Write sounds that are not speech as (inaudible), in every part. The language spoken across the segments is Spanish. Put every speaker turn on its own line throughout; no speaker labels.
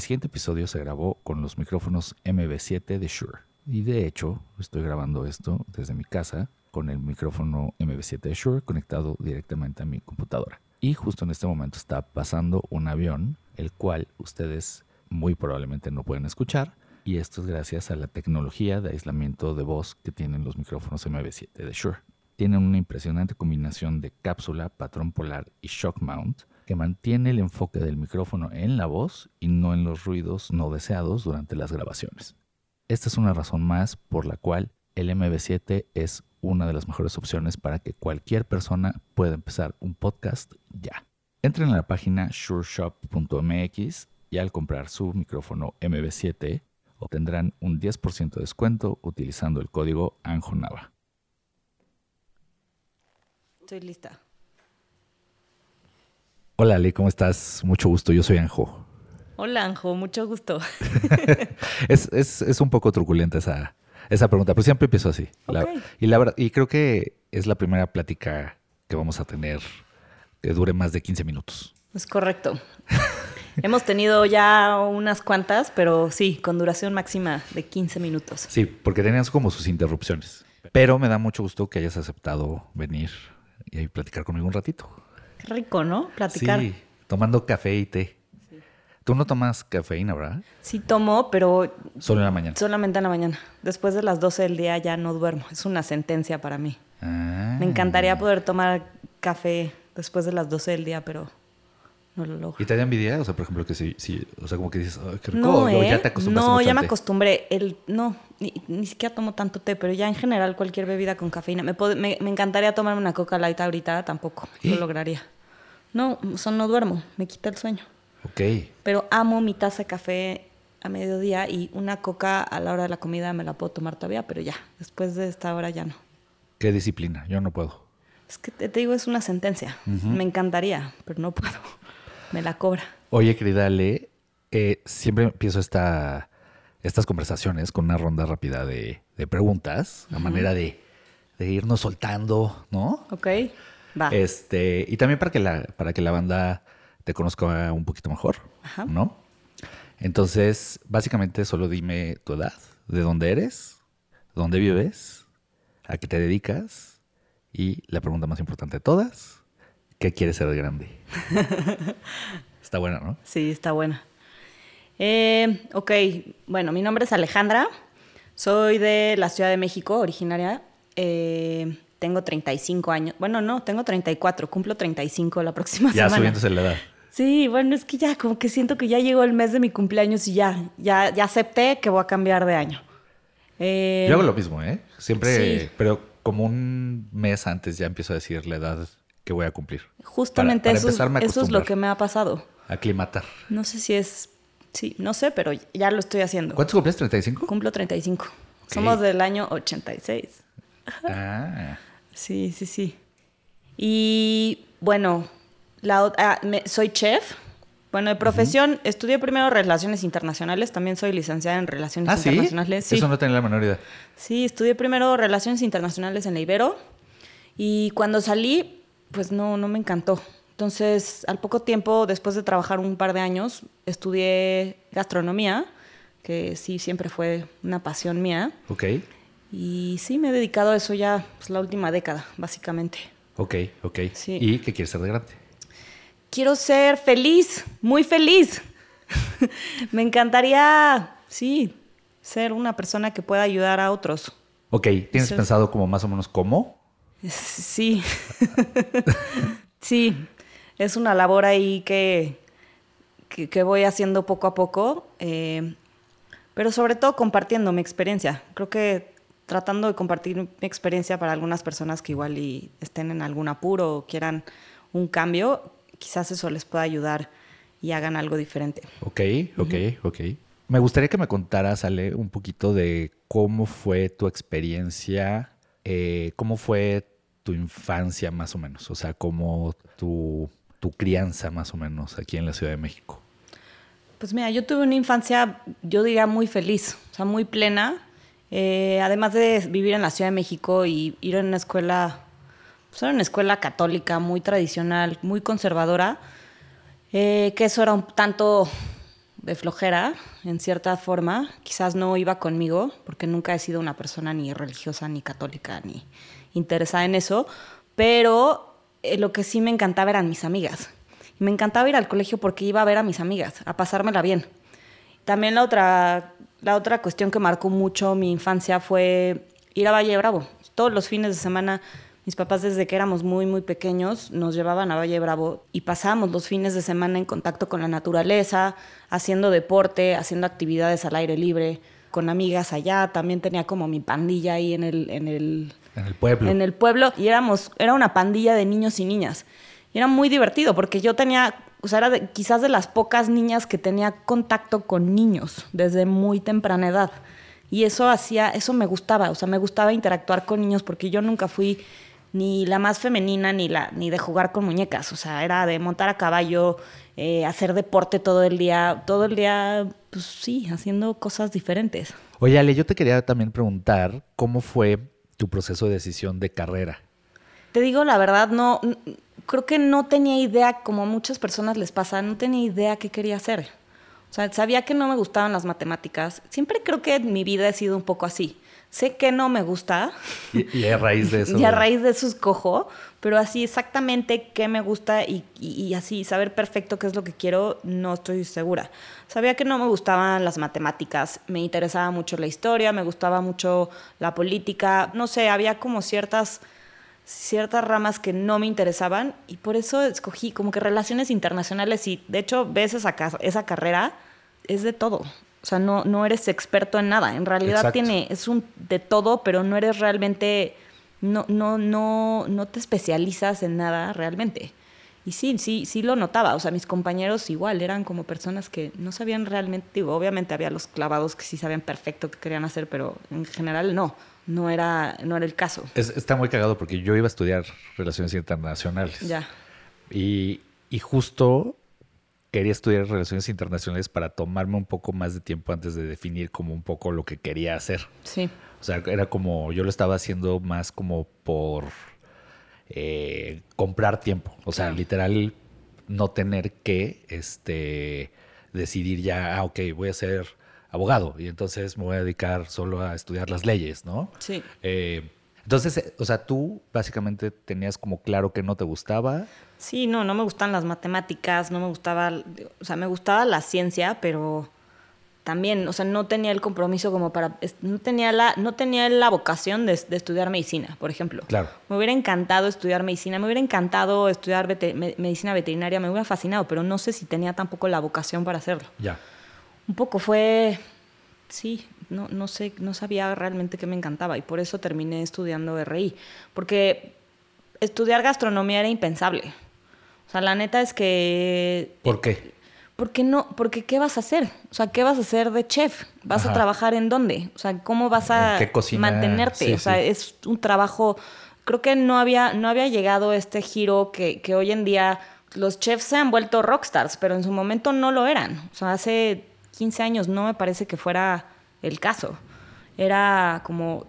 El siguiente episodio se grabó con los micrófonos MB7 de Shure. Y de hecho, estoy grabando esto desde mi casa con el micrófono MB7 de Shure conectado directamente a mi computadora. Y justo en este momento está pasando un avión, el cual ustedes muy probablemente no pueden escuchar. Y esto es gracias a la tecnología de aislamiento de voz que tienen los micrófonos MB7 de Shure. Tienen una impresionante combinación de cápsula, patrón polar y shock mount que mantiene el enfoque del micrófono en la voz y no en los ruidos no deseados durante las grabaciones. Esta es una razón más por la cual el MB7 es una de las mejores opciones para que cualquier persona pueda empezar un podcast ya. Entren a la página sureshop.mx y al comprar su micrófono MB7 obtendrán un 10% de descuento utilizando el código ANJONAVA.
Estoy lista.
Hola Ali, ¿cómo estás? Mucho gusto, yo soy Anjo.
Hola Anjo, mucho gusto. (laughs)
es, un poco truculenta esa, esa pregunta, pero siempre empiezo así. y, la, y creo que es la primera plática que vamos a tener que dure más de 15 minutos.
Es correcto. (laughs) Hemos tenido ya unas cuantas, pero sí, con duración máxima de 15 minutos.
Sí, porque tenían como sus interrupciones. Pero me da mucho gusto que hayas aceptado venir y platicar conmigo un ratito
rico, ¿no? Platicar. Sí,
tomando café y té. Tú no tomas cafeína, ¿verdad?
Sí tomo, pero...
Solo en la mañana.
Solamente en la mañana. Después de las 12 del día ya no duermo. Es una sentencia para mí. Ah. Me encantaría poder tomar café después de las 12 del día, pero no lo logro.
¿Y te da envidia? O sea, por ejemplo, que si, o sea, como que dices, qué rico.
No, ya ¿eh? te acostumbraste No, ya me acostumbré. El, no, ni, siquiera tomo tanto té, pero ya en general cualquier bebida con cafeína. Me, me, me encantaría tomarme una coca light ahorita, tampoco lo lograría. No, sea, no duermo, me quita el sueño.
Ok.
Pero amo mi taza de café a mediodía y una coca a la hora de la comida me la puedo tomar todavía, pero ya, después de esta hora ya no.
Qué disciplina, yo no puedo.
Es que te, digo, es una sentencia. Me encantaría, pero no puedo. Me la cobra.
Oye, querida Ale, eh, siempre empiezo esta, estas conversaciones con una ronda rápida de, preguntas, a manera de, de irnos soltando, ¿no?
Ok.
Este, y también para que la, para que la banda te conozca un poquito mejor, ¿no? Entonces, básicamente solo dime tu edad, de dónde eres, dónde vives, a qué te dedicas y la pregunta más importante de todas, ¿qué quieres ser de grande? (laughs) está buena, ¿no?
Sí, está buena. Eh, ok, bueno, mi nombre es Alejandra, soy de la Ciudad de México, originaria. Eh, tengo 35 años. Bueno, no, tengo 34, cumplo 35 la próxima semana.
Ya subiéndose la edad.
Sí, bueno, es que ya como que siento que ya llegó el mes de mi cumpleaños y ya, ya, ya acepté que voy a cambiar de año.
Eh, Yo hago lo mismo, ¿eh? Siempre, pero como un mes antes ya empiezo a decir la edad que voy a cumplir.
Justamente eso, eso es lo que me ha pasado.
Aclimatar.
No sé si es, sí, no sé, pero ya lo estoy haciendo.
¿Cuántos cumples? ¿35?
Cumplo 35. Somos del año 86. Ah. Sí, sí, sí. Y bueno, la, ah, soy chef. Bueno, de profesión, estudié primero Relaciones Internacionales, también soy licenciada en Relaciones
¿Ah,
Internacionales.
¿sí? Eso no tenía la menor idea.
Sí, estudié primero Relaciones Internacionales en la Ibero y cuando salí, pues no, no me encantó. Entonces, al poco tiempo, después de trabajar un par de años, estudié gastronomía, que sí, siempre fue una pasión mía.
Ok.
Y sí, me he dedicado a eso ya pues, la última década, básicamente.
Ok, ok. ¿Y qué quieres ser de grande?
Quiero ser feliz, muy feliz. (laughs) me encantaría, sí, ser una persona que pueda ayudar a otros.
Ok, ¿tienes pensado como más o menos cómo?
Sí. (laughs) sí, es una labor ahí que, que, voy haciendo poco a poco, eh, pero sobre todo compartiendo mi experiencia. Creo que tratando de compartir mi experiencia para algunas personas que igual y estén en algún apuro o quieran un cambio, quizás eso les pueda ayudar y hagan algo diferente.
Ok, ok, ok. Me gustaría que me contaras, Ale, un poquito de cómo fue tu experiencia, eh, cómo fue tu infancia más o menos, o sea, cómo tu, tu crianza más o menos aquí en la Ciudad de México.
Pues mira, yo tuve una infancia, yo diría, muy feliz, o sea, muy plena. Eh, además de vivir en la Ciudad de México y ir a una escuela, pues era una escuela católica muy tradicional, muy conservadora, eh, que eso era un tanto de flojera, en cierta forma. Quizás no iba conmigo, porque nunca he sido una persona ni religiosa, ni católica, ni interesada en eso. Pero eh, lo que sí me encantaba eran mis amigas. Me encantaba ir al colegio porque iba a ver a mis amigas, a pasármela bien. También la otra, la otra cuestión que marcó mucho mi infancia fue ir a Valle Bravo. Todos los fines de semana mis papás desde que éramos muy, muy pequeños nos llevaban a Valle Bravo y pasábamos los fines de semana en contacto con la naturaleza, haciendo deporte, haciendo actividades al aire libre, con amigas allá. También tenía como mi pandilla ahí en el, en el,
en el pueblo.
En el pueblo y éramos, era una pandilla de niños y niñas. Y era muy divertido porque yo tenía, o sea, era quizás de las pocas niñas que tenía contacto con niños desde muy temprana edad. Y eso hacía, eso me gustaba, o sea, me gustaba interactuar con niños porque yo nunca fui ni la más femenina ni la ni de jugar con muñecas, o sea, era de montar a caballo, eh, hacer deporte todo el día, todo el día, pues sí, haciendo cosas diferentes.
Oye, Ale, yo te quería también preguntar cómo fue tu proceso de decisión de carrera.
Te digo la verdad, no, creo que no tenía idea, como a muchas personas les pasa, no tenía idea qué quería hacer. O sea, sabía que no me gustaban las matemáticas. Siempre creo que mi vida ha sido un poco así sé que no me gusta.
Y, a raíz de (laughs) eso.
y a raíz de eso escojo, pero así exactamente qué me gusta y, así saber perfecto qué es lo que quiero, no estoy segura. Sabía que no me gustaban las matemáticas, me interesaba mucho la historia, me gustaba mucho la política, no sé, había como ciertas ciertas ramas que no me interesaban y por eso escogí como que relaciones internacionales y de hecho ves esa, esa carrera, es de todo. O sea, no, no eres experto en nada. En realidad tiene, es un de todo, pero no eres realmente, no, no, no, no te especializas en nada realmente. Y sí, sí, sí lo notaba. O sea, mis compañeros igual eran como personas que no sabían realmente, digo, obviamente había los clavados que sí sabían perfecto qué querían hacer, pero en general no. No era, no era el caso.
está muy cagado porque yo iba a estudiar relaciones internacionales.
Ya.
Y, y justo quería estudiar relaciones internacionales para tomarme un poco más de tiempo antes de definir como un poco lo que quería hacer.
Sí.
O sea, era como, yo lo estaba haciendo más como por eh, comprar tiempo. O sea, literal, no tener que este, decidir ya, ah, ok, voy a ser abogado y entonces me voy a dedicar solo a estudiar las leyes, ¿no?
Sí.
Eh, entonces, eh, o sea, tú básicamente tenías como claro que no te gustaba.
Sí, no, no me gustan las matemáticas, no me gustaba, o sea, me gustaba la ciencia, pero también, o sea, no tenía el compromiso como para, no tenía la, no tenía la vocación de, estudiar medicina, por ejemplo.
Claro.
Me hubiera encantado estudiar medicina, me hubiera encantado estudiar medicina veterinaria, me hubiera fascinado, pero no sé si tenía tampoco la vocación para hacerlo.
Ya.
Un poco fue, sí, no, no sé, no sabía realmente qué me encantaba y por eso terminé estudiando RI, porque estudiar gastronomía era impensable. O sea, la neta es que...
¿Por qué?
Porque no, porque ¿qué vas a hacer? O sea, ¿qué vas a hacer de chef? ¿Vas a trabajar en dónde? O sea, ¿cómo vas a mantenerte? o sea, es un trabajo. Creo que no había, no había llegado este giro que, que hoy en día los chefs se han vuelto rockstars, pero en su momento no lo eran. O sea, hace 15 años no me parece que fuera el caso. Era como,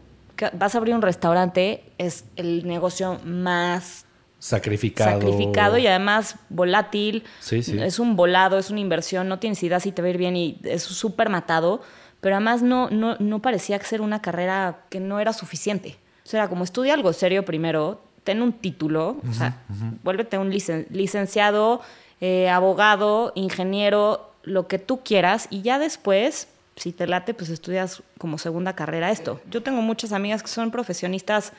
vas a abrir un restaurante, es el negocio más
Sacrificado.
Sacrificado y además volátil.
Sí, sí.
Es un volado, es una inversión, no tienes idea si te va a ir bien y es súper matado. Pero además no, no, no parecía ser una carrera que no era suficiente. O sea, como estudia algo serio primero, ten un título, o sea, vuélvete un licenciado, eh, abogado, ingeniero, lo que tú quieras, y ya después, si te late, pues estudias como segunda carrera esto. Yo tengo muchas amigas que son profesionistas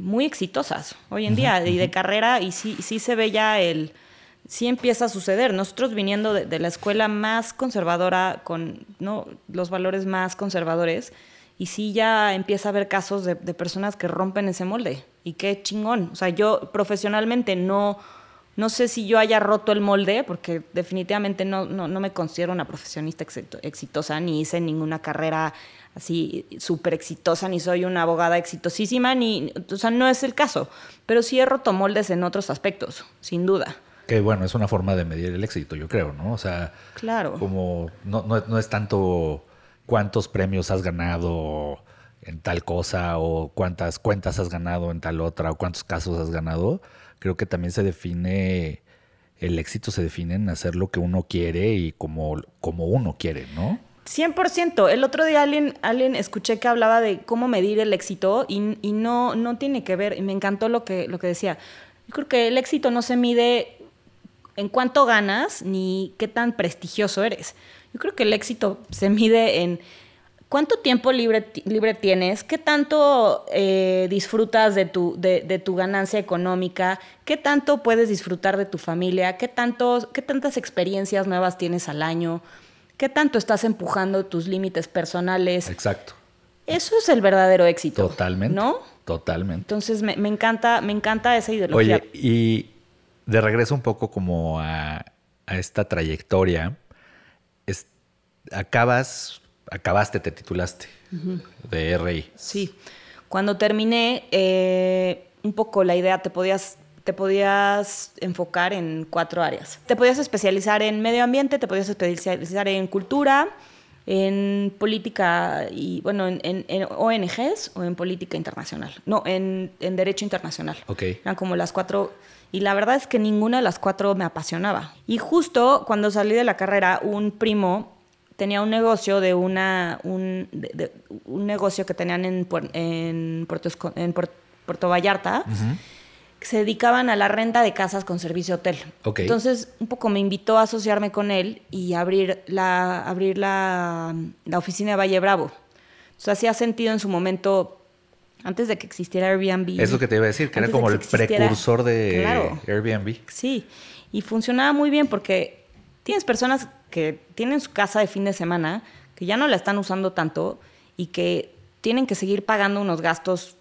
muy exitosas hoy en día y de carrera y sí, sí se ve ya el, sí empieza a suceder. Nosotros viniendo de, la escuela más conservadora, con ¿no? los valores más conservadores, y sí ya empieza a haber casos de, personas que rompen ese molde. Y qué chingón. O sea, yo profesionalmente no, no sé si yo haya roto el molde, porque definitivamente no, no, no me considero una profesionista exitosa, ni hice ninguna carrera así súper exitosa, ni soy una abogada exitosísima, ni, o sea, no es el caso. Pero sí he roto moldes en otros aspectos, sin duda.
Que bueno, es una forma de medir el éxito, yo creo, ¿no? O sea,
claro.
como no, no, es tanto cuántos premios has ganado en tal cosa o cuántas cuentas has ganado en tal otra o cuántos casos has ganado. Creo que también se define el éxito se define en hacer lo que uno quiere y como, como uno quiere, ¿no?
100%. El otro día alguien, alguien escuché que hablaba de cómo medir el éxito y, no, no tiene que ver, y me encantó lo que, lo que decía. Yo creo que el éxito no se mide en cuánto ganas ni qué tan prestigioso eres. Yo creo que el éxito se mide en cuánto tiempo libre, libre tienes, qué tanto eh, disfrutas de tu, de, tu ganancia económica, qué tanto puedes disfrutar de tu familia, qué, tanto, qué tantas experiencias nuevas tienes al año. ¿Qué tanto estás empujando tus límites personales?
Exacto.
Eso es el verdadero éxito.
Totalmente.
¿No?
Totalmente.
Entonces me, encanta, me encanta esa ideología.
Oye, y de regreso un poco como a, esta trayectoria, acabas, acabaste, te titulaste de RI.
Sí. Cuando terminé, eh, un poco la idea, te podías te podías enfocar en cuatro áreas. Te podías especializar en medio ambiente, te podías especializar en cultura, en política y, bueno, en, ONGs o en política internacional. No, en, derecho internacional.
Ok.
Eran como las cuatro. Y la verdad es que ninguna de las cuatro me apasionaba. Y justo cuando salí de la carrera, un primo tenía un negocio de una. un, un negocio que tenían en, en, Puerto, en Puerto Vallarta se dedicaban a la renta de casas con servicio hotel. Entonces, un poco me invitó a asociarme con él y abrir la, abrir la, oficina de Valle Bravo. Sea, hacía sentido en su momento, antes de que existiera Airbnb.
Es lo que te iba a decir, que era como el precursor de Airbnb.
Sí, y funcionaba muy bien porque tienes personas que tienen su casa de fin de semana, que ya no la están usando tanto y que tienen que seguir pagando unos gastos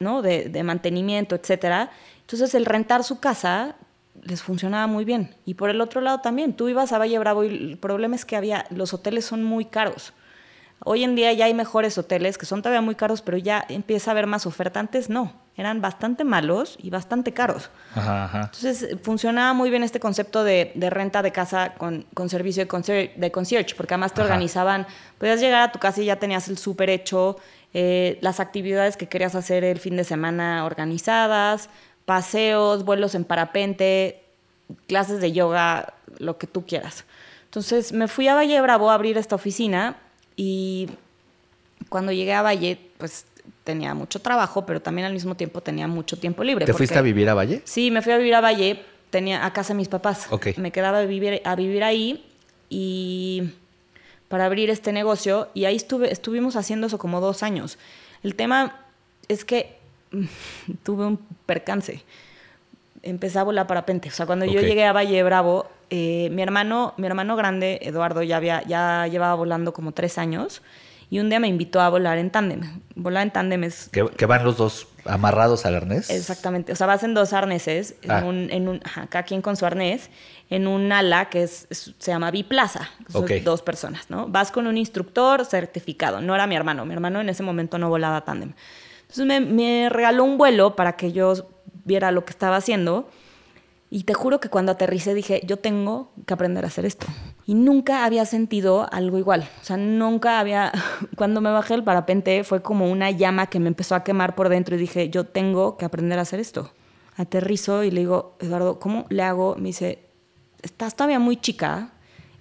¿no? de, de mantenimiento, etcétera. Entonces el rentar su casa les funcionaba muy bien. Y por el otro lado también, tú ibas a Valle Bravo y el problema es que había, los hoteles son muy caros. Hoy en día ya hay mejores hoteles que son todavía muy caros, pero ya empieza a haber más oferta. Antes no, eran bastante malos y bastante caros. Entonces funcionaba muy bien este concepto de, renta de casa con, servicio de concierge, de concierge, porque además te organizaban, podías llegar a tu casa y ya tenías el súper hecho, eh, las actividades que querías hacer el fin de semana organizadas, paseos, vuelos en parapente, clases de yoga, lo que tú quieras. Entonces me fui a Valle Bravo a abrir esta oficina y cuando llegué a Valle, pues tenía mucho trabajo, pero también al mismo tiempo tenía mucho tiempo libre.
¿Te fuiste a vivir a Valle?
Sí, me fui a vivir a Valle, tenía a casa de mis papás. Me quedaba a vivir, a vivir ahí y para abrir este negocio y ahí estuve, estuvimos haciendo eso como dos años. El tema es que (laughs) tuve un percance. Empecé a volar parapente. O sea, cuando yo llegué a Valle Bravo, eh, mi, hermano, mi hermano grande, Eduardo, ya, había, ya llevaba volando como tres años y un día me invitó a volar en tándem. Volar en tándem es...
¿Que, van los dos amarrados al arnés?
Exactamente. O sea, vas en dos arneses, en ah. un, en un, cada quien con su arnés, en un ala que es, se llama biplaza. Son dos personas, ¿no? Vas con un instructor certificado. No era mi hermano. Mi hermano en ese momento no volaba tándem. Entonces me, me regaló un vuelo para que yo viera lo que estaba haciendo y te juro que cuando aterricé dije, yo tengo que aprender a hacer esto. Y nunca había sentido algo igual. O sea, nunca había... (laughs) Cuando me bajé el parapente fue como una llama que me empezó a quemar por dentro y dije, yo tengo que aprender a hacer esto. Aterrizo y le digo, Eduardo, ¿cómo le hago? Me dice, estás todavía muy chica.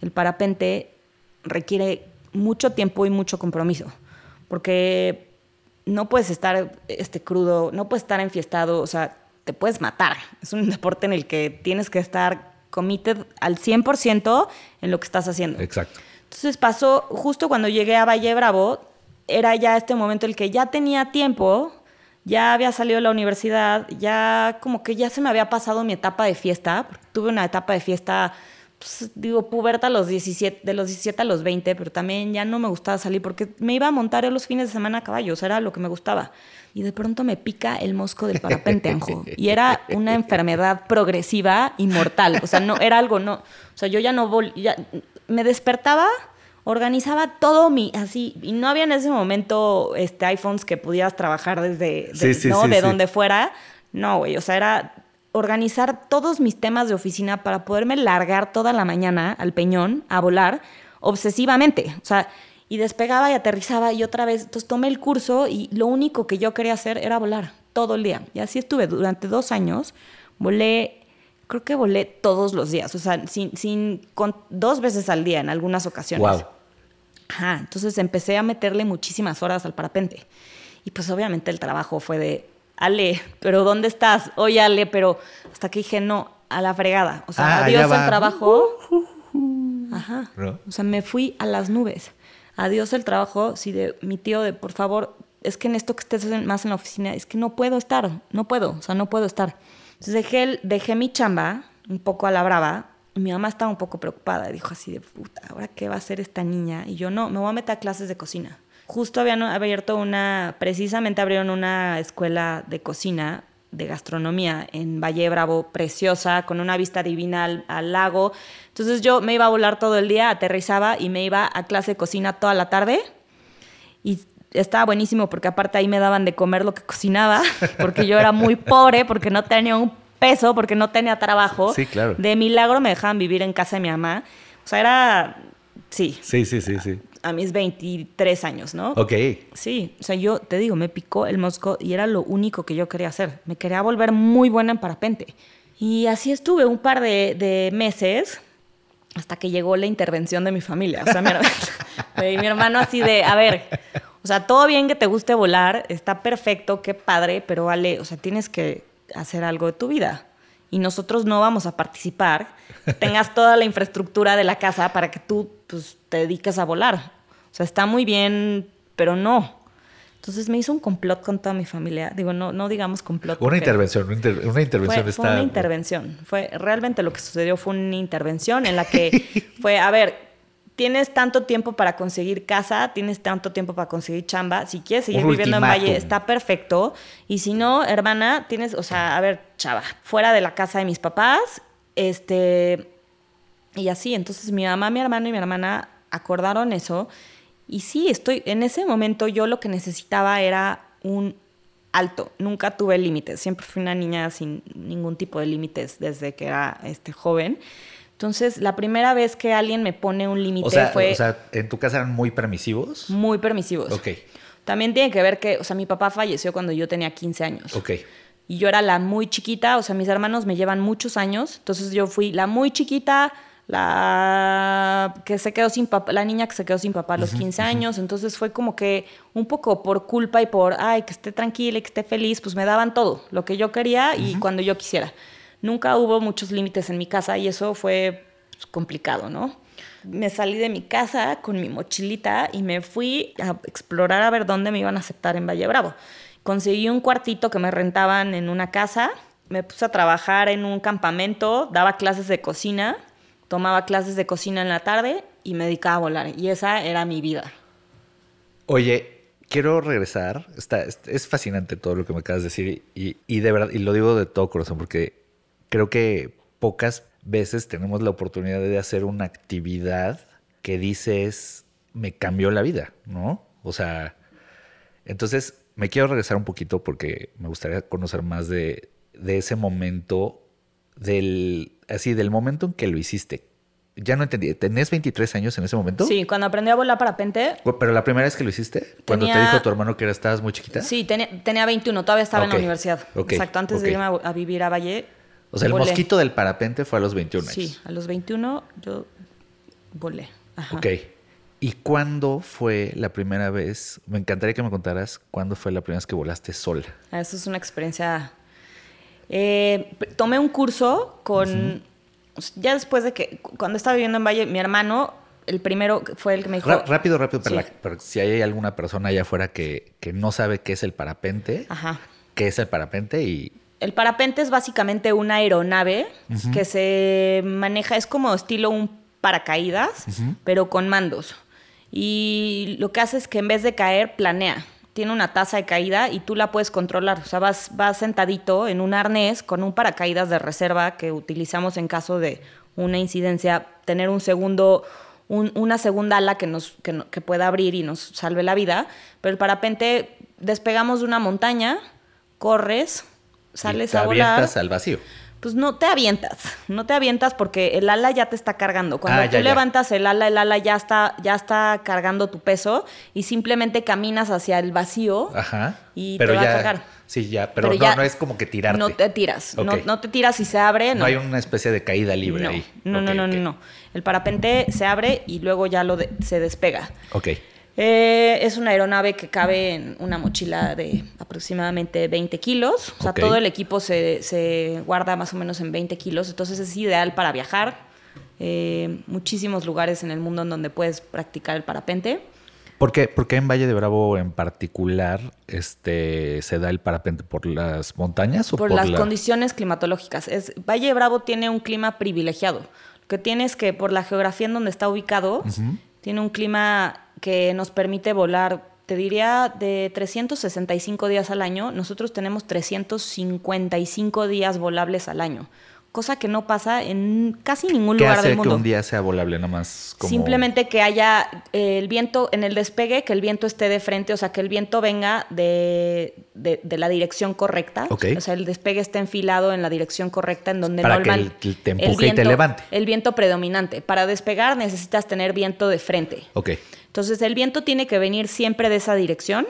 El parapente requiere mucho tiempo y mucho compromiso. Porque no puedes estar este, crudo, no puedes estar enfiestado. O sea, te puedes matar. Es un (laughs) deporte en el que tienes que estar committed al 100% en lo que estás haciendo.
Exacto.
Entonces pasó justo cuando llegué a Valle Bravo, era ya este momento en el que ya tenía tiempo, ya había salido de la universidad, ya como que ya se me había pasado mi etapa de fiesta, tuve una etapa de fiesta pues, digo, puberta a los 17, de los 17 a los 20, pero también ya no me gustaba salir porque me iba a montar los fines de semana a caballo, era lo que me gustaba. Y de pronto me pica el mosco del parapente. Y era una enfermedad progresiva y mortal. O sea, no, era algo, no. O sea, yo ya no ya, me despertaba, organizaba todo mi, así, y no había en ese momento este, iPhones que pudieras trabajar desde, ¿no? de donde fuera. No, güey, o sea, era organizar todos mis temas de oficina para poderme largar toda la mañana al peñón a volar obsesivamente. O sea, y despegaba y aterrizaba y otra vez. Entonces tomé el curso y lo único que yo quería hacer era volar todo el día. Y así estuve durante dos años. Volé creo que volé todos los días, o sea, sin, sin, con, dos veces al día en algunas ocasiones.
Wow.
Ajá, entonces empecé a meterle muchísimas horas al parapente. Y pues obviamente el trabajo fue de, Ale, pero ¿dónde estás? Oye, Ale, pero hasta que dije, no, a la fregada. O sea,
Ah,
adiós el trabajo. Ajá. O sea, me fui a las nubes. Adiós el trabajo. Sí, de mi tío, de por favor, es que en esto que estés más en la oficina, es que no puedo estar, no puedo, o sea, no puedo estar. Entonces dejé, dejé mi chamba un poco a la brava. Mi mamá estaba un poco preocupada. Dijo así de puta, ¿ahora qué va a hacer esta niña? Y yo no, me voy a meter a clases de cocina. Justo habían abierto una, precisamente abrieron una escuela de cocina de gastronomía en Valle Bravo, preciosa, con una vista divina al, al lago. Entonces yo me iba a volar todo el día, aterrizaba y me iba a clase de cocina toda la tarde. Y estaba buenísimo porque aparte ahí me daban de comer lo que cocinaba, (laughs) porque yo era muy pobre, porque no tenía un peso, porque no tenía trabajo.
Sí, claro.
De milagro me dejaban vivir en casa de mi mamá. O sea, era, sí,
Sí, sí, sí, sí.
a mis 23 años, ¿no?
Ok.
Sí, o sea, yo te digo, me picó el mosco y era lo único que yo quería hacer. Me quería volver muy buena en parapente. Y así estuve un par de, de meses hasta que llegó la intervención de mi familia. O sea, mi, her- (laughs) mi hermano así de, a ver, o sea, todo bien que te guste volar, está perfecto, qué padre, pero vale, o sea, tienes que hacer algo de tu vida. Y nosotros no vamos a participar. Tengas (laughs) toda la infraestructura de la casa para que tú pues, te dediques a volar. O sea, está muy bien, pero no. Entonces me hizo un complot con toda mi familia. Digo, no, no digamos complot.
Una intervención, una, inter- una intervención
fue,
está.
fue una intervención. Fue realmente lo que sucedió fue una intervención en la que (laughs) fue, a ver, tienes tanto tiempo para conseguir casa, tienes tanto tiempo para conseguir chamba. Si quieres seguir
Un
viviendo en. Valle, está perfecto. Y si no, hermana, tienes, o sea, a ver, chava, fuera de la casa de mis papás, este, y así. Entonces mi mamá, mi hermano y mi hermana acordaron eso. Y sí, estoy, en ese momento yo lo que necesitaba era un alto. Nunca tuve límites. Siempre fui una niña sin ningún tipo de límites desde que era este, joven. Entonces, la primera vez que alguien me pone un límite
O sea,
fue
o sea, en tu casa eran muy permisivos.
muy permisivos.
Ok,
También tiene que ver que, o sea, mi papá falleció cuando yo tenía 15 años.
ok.
Y yo era la muy chiquita, o sea, mis hermanos me llevan muchos años, entonces yo fui la muy chiquita, la que se quedó sin papá, la niña que se quedó sin papá a los 15 años, entonces fue como que un poco por culpa y por, ay, que esté tranquila y que esté feliz, pues me daban todo, lo que yo quería y cuando yo quisiera. Nunca hubo muchos límites en mi casa y eso fue pues, complicado, ¿no? Me salí de mi casa con mi mochilita y me fui a explorar a ver dónde me iban a aceptar en Valle Bravo. Conseguí un cuartito que me rentaban en una casa, me puse a trabajar en un campamento, daba clases de cocina, tomaba clases de cocina en la tarde y me dedicaba a volar. Y esa era mi vida.
Oye, quiero regresar. Está, es, fascinante todo lo que me acabas de decir y de verdad, y lo digo de todo corazón porque creo que pocas veces tenemos la oportunidad de hacer una actividad que dices, me cambió la vida, ¿no? O sea, entonces me quiero regresar un poquito porque me gustaría conocer más de, de ese momento, del, así, del momento en que lo hiciste. Ya no entendí, ¿tenías 23 años en ese momento?
Sí, cuando aprendí a volar parapente,
Pero la primera vez que lo hiciste, cuando te dijo tu hermano que era, estabas muy chiquita.
sí, tenía, tenía 21, todavía estaba en la universidad. Exacto, antes de irme a, a vivir a Valle.
O sea, el
volé.
mosquito del parapente fue a los 21 años.
Sí, a los 21 yo volé. Ajá.
Ok. ¿Y cuándo fue la primera vez? Me encantaría que me contaras cuándo fue la primera vez que volaste sola.
Ah, Eso es una experiencia. Eh, tomé un curso con. Ya después de que. Cuando estaba viviendo en Valle, mi hermano, el primero fue el que me dijo.
Rápido, rápido, para,
Sí.
la- para si hay alguna persona allá afuera que, que no sabe qué es el parapente,
Ajá.
qué es el parapente y...
El parapente es básicamente una aeronave que se maneja, es como estilo un paracaídas, pero con mandos. Y lo que hace es que en vez de caer, planea. Tiene una tasa de caída y tú la puedes controlar. O sea, vas, vas sentadito en un arnés con un paracaídas de reserva que utilizamos en caso de una incidencia, tener un segundo, un- una segunda ala que, nos, que, no- que pueda abrir y nos salve la vida. Pero el parapente, despegamos de una montaña, corres, sales
y te
a volar.
avientas al vacío.
Pues no te avientas, no te avientas porque el ala ya te está cargando. Cuando
Ah,
tú
ya, ya.
levantas el ala, el ala ya está, ya está cargando tu peso y simplemente caminas hacia el vacío
Ajá.
y
Pero
te va
ya,
a cargar.
Sí, ya, pero,
Pero
no, es como que tirarte.
No te tiras. No, te tiras y se abre.
No
No,
hay una especie de caída libre ahí.
no, no, no, no, no. El parapente se abre y luego ya lo de- se despega.
Ok.
Eh, es una aeronave que cabe en una mochila de aproximadamente 20 kilos. O sea, todo el equipo se, se guarda más o menos en 20 kilos. Entonces es ideal para viajar. Eh, muchísimos lugares en el mundo en donde puedes practicar el parapente.
¿Por qué, por qué en Valle de Bravo en particular este, se da el parapente? ¿Por las montañas o
por,
por,
las
la-
condiciones climatológicas. Es, Valle de Bravo tiene un clima privilegiado. Lo que tiene es que por la geografía en donde está ubicado, tiene un clima que nos permite volar, te diría, de 365 días al año. Nosotros tenemos 355 días volables al año, cosa que no pasa en casi ningún
¿Qué
lugar
hace
del
que
mundo.
un día sea volable nada más? Como...
Simplemente que haya eh, el viento en el despegue, que el viento esté de frente, o sea, que el viento venga de, de- de la dirección correcta. O sea, el despegue esté enfilado en la dirección correcta, en donde
Para que
normal.
el- te empuje y te levante.
El viento predominante. Para despegar necesitas tener viento de frente.
Ok.
Entonces, el viento tiene que venir siempre de esa dirección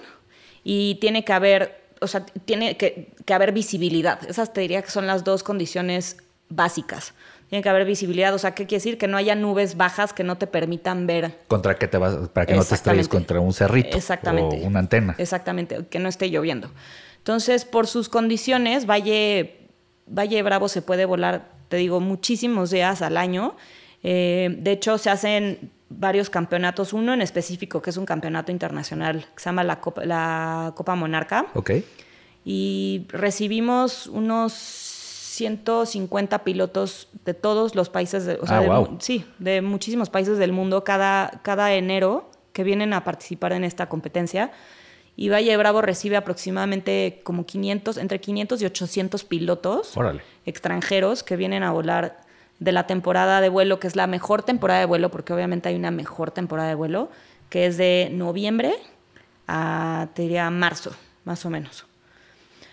y tiene que haber, o sea, tiene que, que haber visibilidad. Esas te diría que son las dos condiciones básicas. Tiene que haber visibilidad, o sea, ¿qué quiere decir? Que no haya nubes bajas que no te permitan ver
¿Contra qué te vas? Para que no te estrelles contra un cerrito.
Exactamente.
O una antena.
Exactamente, que no esté lloviendo. Entonces, por sus condiciones, Valle, Valle Bravo se puede volar, te digo, muchísimos días al año. Eh, de hecho, se hacen varios campeonatos, uno en específico, que es un campeonato internacional, que se llama la Copa, la Copa Monarca.
Ok.
Y recibimos unos 150 pilotos de todos los países, de, o sea,
Ah,
mu- sí, de muchísimos países del mundo cada, cada enero que vienen a participar en esta competencia. Y Valle de Bravo recibe aproximadamente como 500, entre 500 y 800 pilotos
Órale.
extranjeros que vienen a volar de la temporada de vuelo, que es la mejor temporada de vuelo, porque obviamente hay una mejor temporada de vuelo, que es de noviembre a, te diría, marzo, más o menos.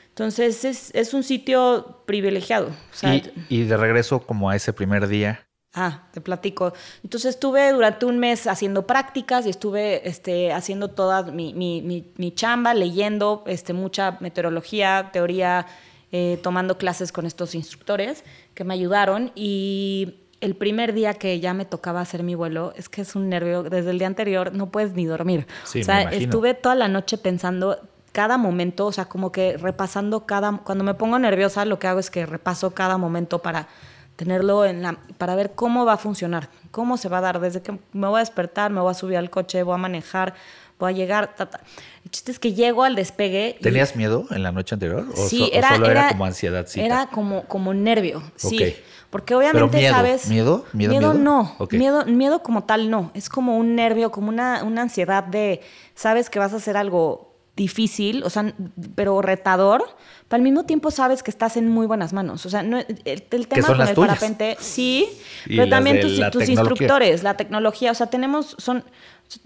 Entonces es, es un sitio privilegiado. O sea,
y, y de regreso como a ese primer día.
Ah, te platico. Entonces estuve durante un mes haciendo prácticas y estuve este, haciendo toda mi, mi- mi- mi chamba, leyendo este, mucha meteorología, teoría, eh, tomando clases con estos instructores que me ayudaron. Y el primer día que ya me tocaba hacer mi vuelo, es que es un nervio, desde el día anterior no puedes ni dormir.
Sí,
o sea, estuve toda la noche pensando cada momento, o sea, como que repasando cada, cuando me pongo nerviosa, lo que hago es que repaso cada momento para tenerlo en la, para ver cómo va a funcionar, cómo se va a dar, desde que me voy a despertar, me voy a subir al coche, voy a manejar, voy a llegar, ta, ta. El chiste es que llego al despegue. y-
¿Tenías miedo en la noche anterior? ¿O,
Sí,
so- o
era,
solo era,
era-
como ansiedad?
Era como, como nervio, sí.
Ok.
Porque obviamente
miedo,
sabes.
¿miedo? ¿Miedo, miedo?
no. Miedo, miedo como tal no. Es como un nervio, como una, una ansiedad de. Sabes que vas a hacer algo difícil, o sea, pero retador. Pero al mismo tiempo sabes que estás en muy buenas manos. O sea, no, el, el tema con el
tuyas.
parapente, sí, pero también tus, tus instructores, la tecnología. O sea, tenemos, son.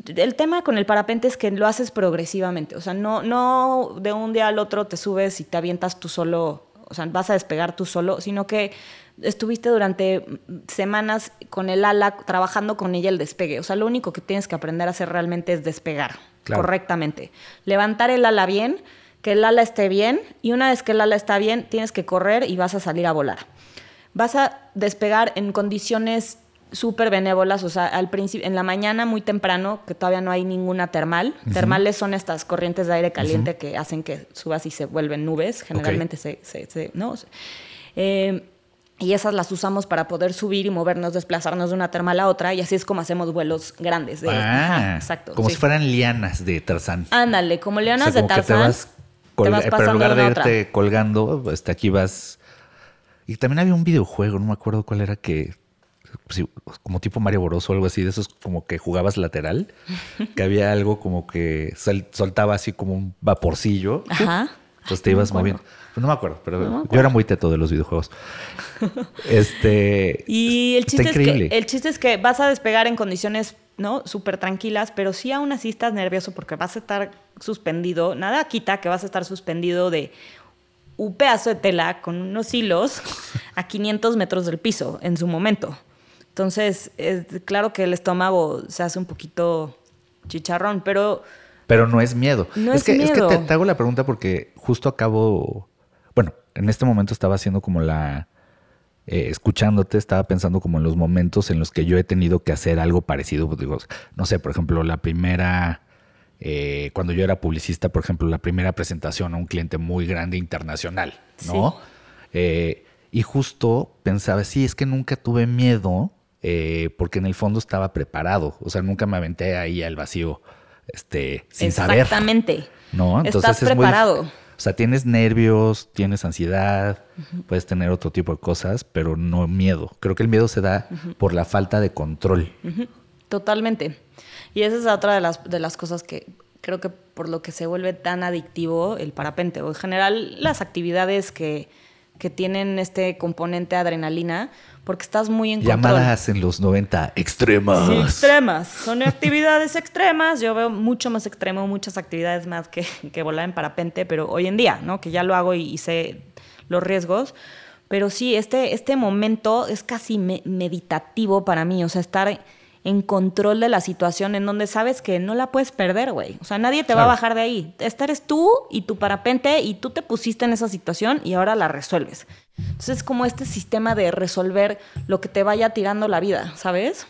El tema con el parapente es que lo haces progresivamente. O sea, no, no de un día al otro te subes y te avientas tú solo, o sea, vas a despegar tú solo, sino que estuviste durante semanas con el ala, trabajando con ella el despegue. O sea, lo único que tienes que aprender a hacer realmente es despegar
Claro.
correctamente. Levantar el ala bien, que el ala esté bien, y una vez que el ala está bien, tienes que correr y vas a salir a volar. Vas a despegar en condiciones súper benévolas, o sea, al principio, en la mañana muy temprano, que todavía no hay ninguna termal. Termales son estas corrientes de aire caliente que hacen que subas y se vuelven nubes, generalmente se, se- se- ¿no? Eh, y esas las usamos para poder subir y movernos, desplazarnos de una termal a otra, y así es como hacemos vuelos grandes. De,
Ah,
ajá, exacto.
Como
sí.
si fueran lianas de Tarzán.
Ándale, como leonas
O sea,
de
como que te
Tarzán.
vas colga-
vas
pero en lugar
de
de
a otra.
irte colgando, este, aquí vas. Y también había un videojuego, no me acuerdo cuál era que. Como tipo Mario Bros o algo así, de esos como que jugabas lateral, (laughs) que había algo como que sol- soltaba así como un vaporcillo.
Ajá.
Entonces te
no
ibas moviendo. No me acuerdo, pero
No me
yo era muy teto de los videojuegos. (laughs) este.
Y el chiste, es que, el chiste es que vas a despegar en condiciones ¿no? súper tranquilas, pero sí aún así estás nervioso porque vas a estar suspendido. Nada quita que vas a estar suspendido de un pedazo de tela con unos hilos a 500 metros del piso en su momento. Entonces, es claro que el estómago se hace un poquito chicharrón, pero
Pero no es miedo.
No
es,
es
que, es que
miedo.
te, te hago la pregunta porque justo acabo. Bueno, en este momento estaba haciendo como la. eh, escuchándote, estaba pensando como en los momentos en los que yo he tenido que hacer algo parecido. Pues digo, no sé, por ejemplo, la primera. eh, cuando yo era publicista, por ejemplo, la primera presentación a un cliente muy grande internacional, ¿no? Eh, y justo pensaba, sí, es que nunca tuve miedo eh, porque en el fondo estaba preparado. O sea, nunca me aventé ahí al vacío este, sin saber.
Exactamente.
¿no?
Estás
es muy dif-
preparado.
o sea, tienes nervios, tienes ansiedad, puedes tener otro tipo de cosas, pero no miedo. Creo que el miedo se da por la falta de control.
Totalmente. Y esa es otra de las, de las cosas que creo que por lo que se vuelve tan adictivo el parapente, o en general las actividades que, que tienen este componente adrenalina, porque estás muy en control.
Llamadas en los 90 extremas.
Sí, extremas. Son (laughs) actividades extremas. Yo veo mucho más extremo, muchas actividades más que, que volar en parapente, pero hoy en día, ¿no? Que ya lo hago y, y sé los riesgos. Pero sí, este, este momento es casi me- meditativo para mí. O sea, estar en control de la situación en donde sabes que no la puedes perder, güey. O sea, nadie te va a
Claro.
bajar de ahí. Esta eres tú y tu parapente y tú te pusiste en esa situación y ahora la resuelves. Entonces es como este sistema de resolver lo que te vaya tirando la vida, ¿sabes?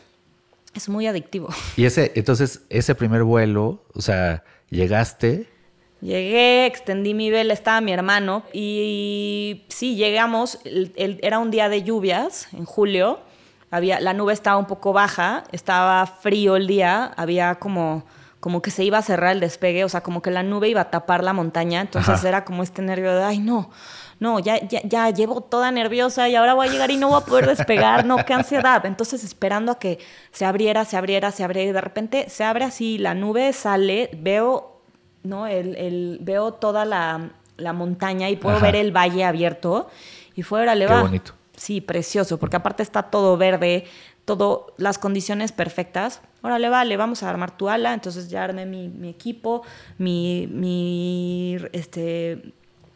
Es muy adictivo. (laughs)
Y ese, entonces, ese primer vuelo, o sea, llegaste.
Llegué, extendí mi vela, estaba mi hermano y sí, llegamos, el- el- era un día de lluvias en julio, había, la nube estaba un poco baja, estaba frío el día, había como, como que se iba a cerrar el despegue, o sea, como que la nube iba a tapar la montaña, entonces
Ajá.
era como este nervio de, ay no, no, ya, ya, ya llevo toda nerviosa y ahora voy a llegar y no voy a poder despegar, no, qué ansiedad. Entonces esperando a que se abriera, se abriera, se abriera y de repente se abre así, la nube sale, veo, ¿no? El, el- veo toda la, la montaña y puedo
Ajá.
ver el valle abierto y fuera le
Qué
va.
bonito.
Sí, precioso, porque aparte está todo verde, todo, las condiciones perfectas. Órale, vale, vamos a armar tu ala. Entonces ya armé mi, equipo, mi, mi, este,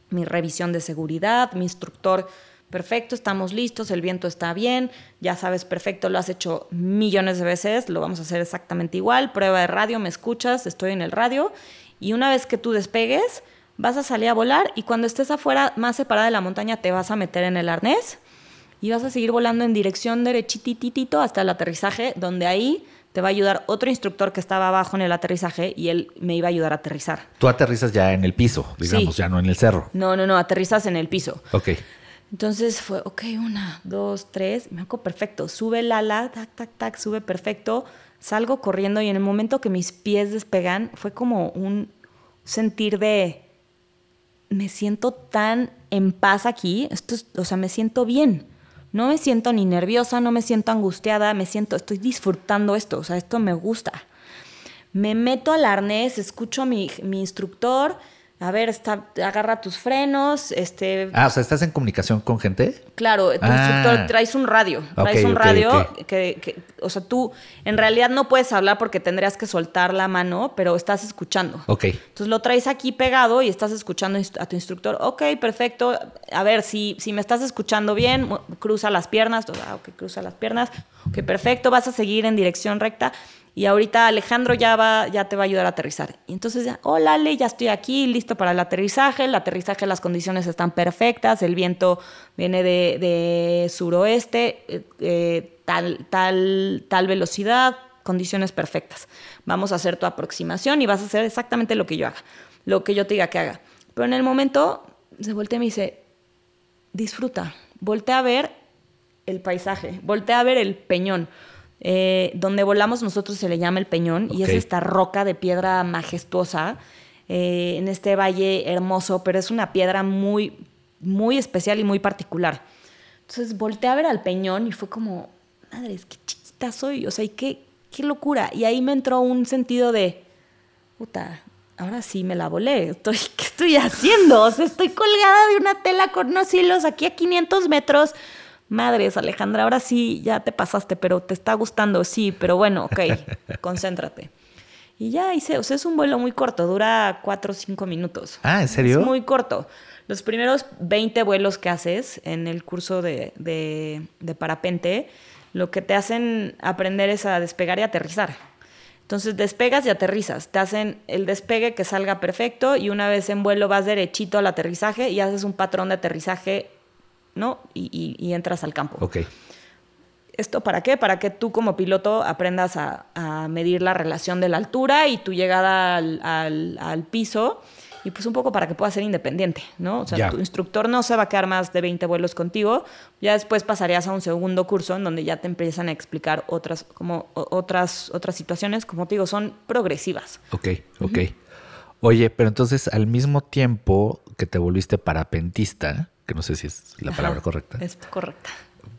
mi revisión de seguridad, mi instructor. Perfecto, estamos listos, el viento está bien, ya sabes, perfecto, lo has hecho millones de veces, lo vamos a hacer exactamente igual. Prueba de radio, me escuchas, estoy en el radio. Y una vez que tú despegues, vas a salir a volar y cuando estés afuera, más separada de la montaña, te vas a meter en el arnés y vas a seguir volando en dirección derechititito hasta el aterrizaje, donde ahí te va a ayudar otro instructor que estaba abajo en el aterrizaje y él me iba a ayudar a aterrizar.
Tú aterrizas ya en el piso, digamos,
Sí.
ya no en el cerro.
No, no, no, aterrizas en el piso.
Ok.
Entonces fue, ok, una, dos, tres, me acuerdo perfecto. Sube el ala, tac, tac, tac, sube perfecto. Salgo corriendo y en el momento que mis pies despegan, fue como un sentir de, me siento tan en paz aquí, esto es- o sea, me siento bien. No me siento ni nerviosa, no me siento angustiada, me siento, estoy disfrutando esto, o sea, esto me gusta. Me meto al arnés, escucho a mi, mi instructor, a ver, está, agarra tus frenos, este,
Ah, o sea, ¿estás en comunicación con gente?
Claro, tu
Ah.
instructor traes un radio, traes un radio
ok.
Que, que- o sea, tú en realidad no puedes hablar porque tendrías que soltar la mano, pero estás escuchando.
Ok.
Entonces lo traes aquí pegado y estás escuchando a tu instructor. Ok, perfecto. A ver, si, si me estás escuchando bien, cruza las piernas. Ah, ok, cruza las piernas. Ok, perfecto. Vas a seguir en dirección recta. Y ahorita Alejandro ya, va, ya te va a ayudar a aterrizar. Y entonces hola Ale, ya estoy aquí, listo para el aterrizaje. El aterrizaje, las condiciones están perfectas. El viento viene de, de suroeste, eh, eh, tal, tal, tal velocidad, condiciones perfectas. Vamos a hacer tu aproximación y vas a hacer exactamente lo que yo haga, lo que yo te diga que haga. Pero en el momento se voltea y me dice, disfruta, voltea a ver el paisaje, voltea a ver el peñón. Eh, donde volamos nosotros se le llama el peñón y es esta roca de piedra majestuosa eh, en este valle hermoso, pero es una piedra muy, muy especial y muy particular. Entonces volteé a ver al peñón y fue como, madre, qué chiquita soy, o sea, y qué, qué locura. Y ahí me entró un sentido de, puta, ahora sí me la volé, estoy, ¿qué estoy haciendo? O sea, estoy colgada de una tela con unos hilos aquí a 500 metros. Madres, Alejandra, ahora sí ya te pasaste, pero te está gustando, sí, pero bueno, ok, (laughs) concéntrate. Y ya hice, o sea, es un vuelo muy corto, dura 4 o 5 minutos.
Ah, ¿en serio?
Es muy corto. Los primeros 20 vuelos que haces en el curso de, de- de parapente, lo que te hacen aprender es a despegar y aterrizar. Entonces despegas y aterrizas. Te hacen el despegue que salga perfecto y una vez en vuelo vas derechito al aterrizaje y haces un patrón de aterrizaje, ¿no? Y, y- y entras al campo.
Ok.
¿Esto para qué? Para que tú como piloto aprendas a, a medir la relación de la altura y tu llegada al, al- al piso y pues un poco para que puedas ser independiente, ¿no? O sea,
Ya.
tu instructor no se va a quedar más de 20 vuelos contigo, ya después pasarías a un segundo curso en donde ya te empiezan a explicar otras, como, otras, otras situaciones, como te digo, son progresivas.
Ok, ok. Oye, pero entonces al mismo tiempo que te volviste parapentista, que no sé si es la palabra correcta,
Es correcta.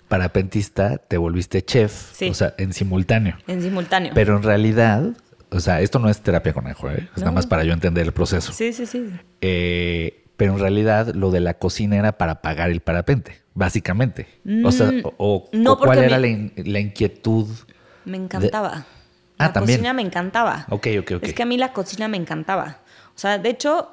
parapentista, te volviste chef,
Sí.
o sea, en simultáneo.
En simultáneo.
Pero en realidad, o sea, esto no es terapia conejo, ¿eh? es nada más para yo entender el proceso.
Sí, sí, sí.
Eh, pero en realidad lo de la cocina era para pagar el parapente, básicamente. O sea,
Mm,
o, o-
no,
o cuál era la, in- la inquietud.
Me encantaba.
Ah,
la
también.
cocina me encantaba.
Ok, ok, ok.
Es que a mí la cocina me encantaba. O sea, de hecho...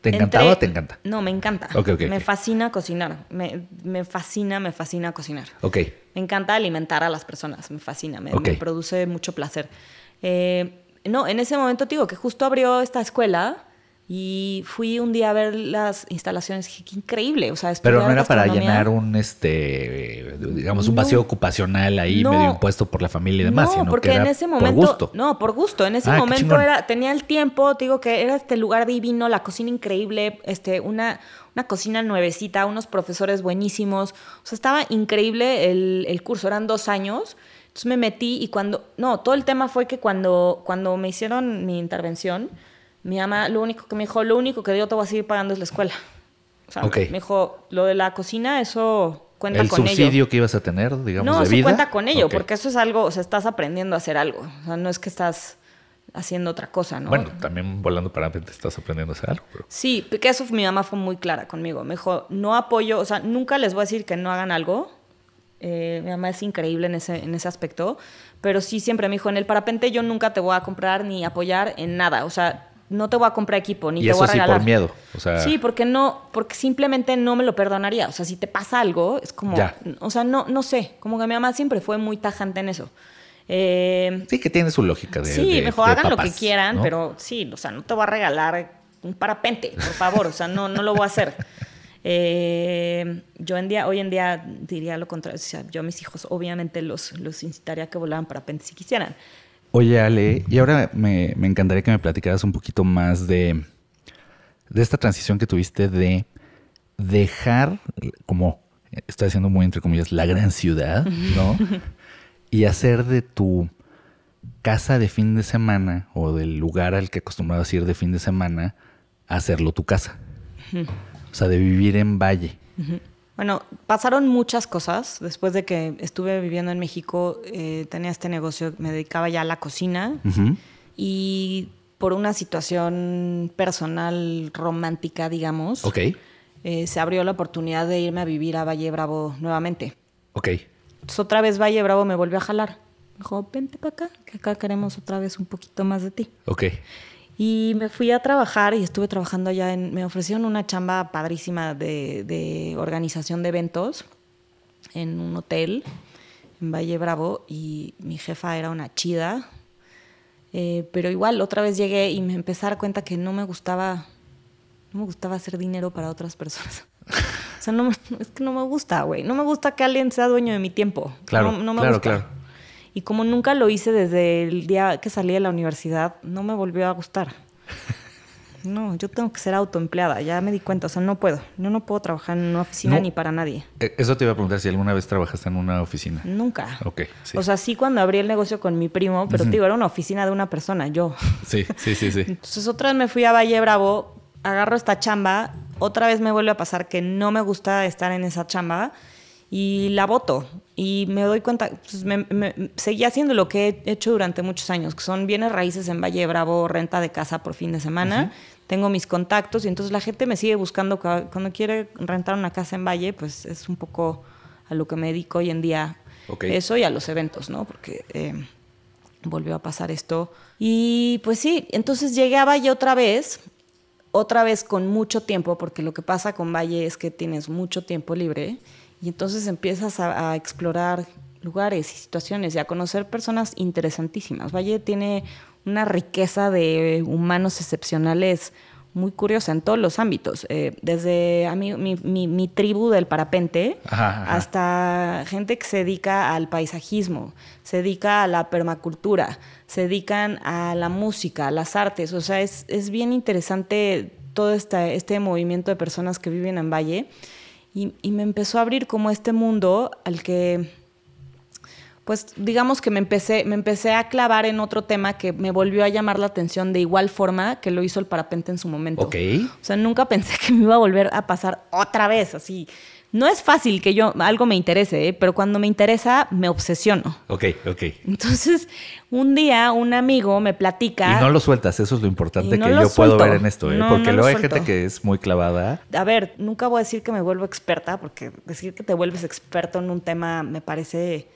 ¿Te encantaba
entré-
o te encanta?
No, me encanta.
Ok, ok,
me fascina cocinar. Me, me fascina, me fascina cocinar.
Ok,
Me encanta alimentar a las personas. Me fascina. Me, me produce mucho placer. Eh, no, en ese momento te digo que justo abrió esta escuela y fui un día a ver las instalaciones. Dije, qué increíble. O sea,
pero no era para llenar un, este, digamos, un
No.
vacío ocupacional ahí
No.
medio impuesto por la familia y demás,
no,
sino
porque
que era
en ese momento.
por gusto.
No, por gusto. En ese
Ah,
momento era, tenía el tiempo, te digo que era este lugar divino, la cocina increíble, este, una, una cocina nuevecita, unos profesores buenísimos. O sea, estaba increíble el, el curso, eran dos años. Entonces me metí y cuando. No, todo el tema fue que cuando, cuando me hicieron mi intervención, mi mamá lo único que me dijo, lo único que yo te voy a seguir pagando es la escuela. O sea,
Ok.
me dijo, lo de la cocina, eso cuenta
el
con ello.
subsidio que ibas a tener, digamos,
No,
de
eso
vida.
cuenta con ello,
Ok.
porque eso es algo, o sea, estás aprendiendo a hacer algo. O sea, no es que estás haciendo otra cosa, ¿no?
Bueno, también volando parapente estás aprendiendo a hacer algo. pero-
Sí, porque eso mi mamá fue muy clara conmigo. Me dijo, no apoyo, o sea, nunca les voy a decir que no hagan algo. Eh, mi mamá es increíble en ese, en ese aspecto, pero sí siempre me dijo, en el parapente yo nunca te voy a comprar ni apoyar en nada. O sea, no te voy a comprar equipo, ni
Y
te
eso
voy a
sí
regalar.
por miedo. O sea,
Sí, porque no, porque simplemente no me lo perdonaría. O sea, si te pasa algo, es como,
Ya.
o sea, no, no sé, como que mi mamá siempre fue muy tajante en eso. Eh,
sí que tiene su lógica de.
sí,
de-
mejor
de
hagan lo que quieran,
¿no?
pero sí, o sea, no te voy a regalar un parapente, por favor, o sea, no, no lo voy a hacer. Eh, yo en día, hoy en día diría lo contrario, o sea, yo a mis hijos obviamente los, los incitaría a que volaran parapente si quisieran.
Oye, Ale, y ahora me, me encantaría que me platicaras un poquito más de, de esta transición que tuviste de dejar, como estoy haciendo muy entre comillas, la gran ciudad, ¿no? (laughs) y hacer de tu casa de fin de semana o del lugar al que acostumbrabas ir de fin de semana, hacerlo tu casa. O sea, de vivir en Valle.
Bueno, pasaron muchas cosas. Después de que estuve viviendo en México, eh, tenía este negocio, me dedicaba ya a la cocina y por una situación personal romántica, digamos, eh, se abrió la oportunidad de irme a vivir a Valle Bravo nuevamente.
ok.
Entonces otra vez Valle Bravo me volvió a jalar. Me dijo, vente para acá, que acá queremos otra vez un poquito más de ti.
Ok.
Y me fui a trabajar y estuve trabajando allá en... Me ofrecieron una chamba padrísima de, de organización de eventos en un hotel en Valle Bravo y mi jefa era una chida. Eh, pero igual otra vez llegué y me empecé a dar cuenta que no me gustaba, no me gustaba hacer dinero para otras personas. (laughs) O sea, no, me- es que no me gusta, güey. No me gusta que alguien sea dueño de mi tiempo.
Claro,
no, no me
claro,
gusta.
claro.
Y como nunca lo hice desde el día que salí de la universidad, no me volvió a gustar. (laughs) No, yo tengo que ser autoempleada, ya me di cuenta, o sea, no puedo. Yo no puedo trabajar en una oficina
No.
ni para nadie.
Eh, Eso te iba a preguntar si alguna vez trabajaste en una oficina.
Nunca.
Ok, sí.
O sea, sí cuando abrí el negocio con mi primo, pero te digo, era una oficina de una persona, yo. (laughs)
Sí, sí, sí, sí.
Entonces otra vez me fui a Valle Bravo, agarro esta chamba, otra vez me vuelve a pasar que no me gusta estar en esa chamba y la voto. Y me doy cuenta, pues me, me- seguí haciendo lo que he hecho durante muchos años, que son bienes raíces en Valle Bravo, renta de casa por fin de semana. Tengo mis contactos y entonces la gente me sigue buscando ca- cuando quiere rentar una casa en Valle, pues es un poco a lo que me dedico hoy en día.
Ok.
Eso y a los eventos, ¿no? Porque eh, volvió a pasar esto. Y pues sí, entonces llegué a Valle otra vez, otra vez con mucho tiempo, porque lo que pasa con Valle es que tienes mucho tiempo libre y entonces empiezas a, a explorar lugares y situaciones y a conocer personas interesantísimas. Valle tiene una riqueza de humanos excepcionales muy curiosa en todos los ámbitos, eh, desde a mí, mi, tribu del parapente hasta gente que se dedica al paisajismo, se dedica a la permacultura, se dedican a la música, a las artes, o sea, es, es bien interesante todo este movimiento de personas que viven en Valle y, y me empezó a abrir como este mundo al que pues digamos que me empecé, me empecé a clavar en otro tema que me volvió a llamar la atención de igual forma que lo hizo el parapente en su momento.
Ok.
O sea, nunca pensé que me iba a volver a pasar otra vez, así. No es fácil que yo algo me interese, ¿eh? pero cuando me interesa me obsesiono.
Ok, ok.
Entonces, un día un amigo me platica.
Y no lo sueltas, eso es lo importante que yo puedo ver en esto, ¿eh? porque luego hay gente que es muy clavada.
A ver, nunca voy a decir que me vuelvo experta, porque decir que te vuelves experto en un tema me parece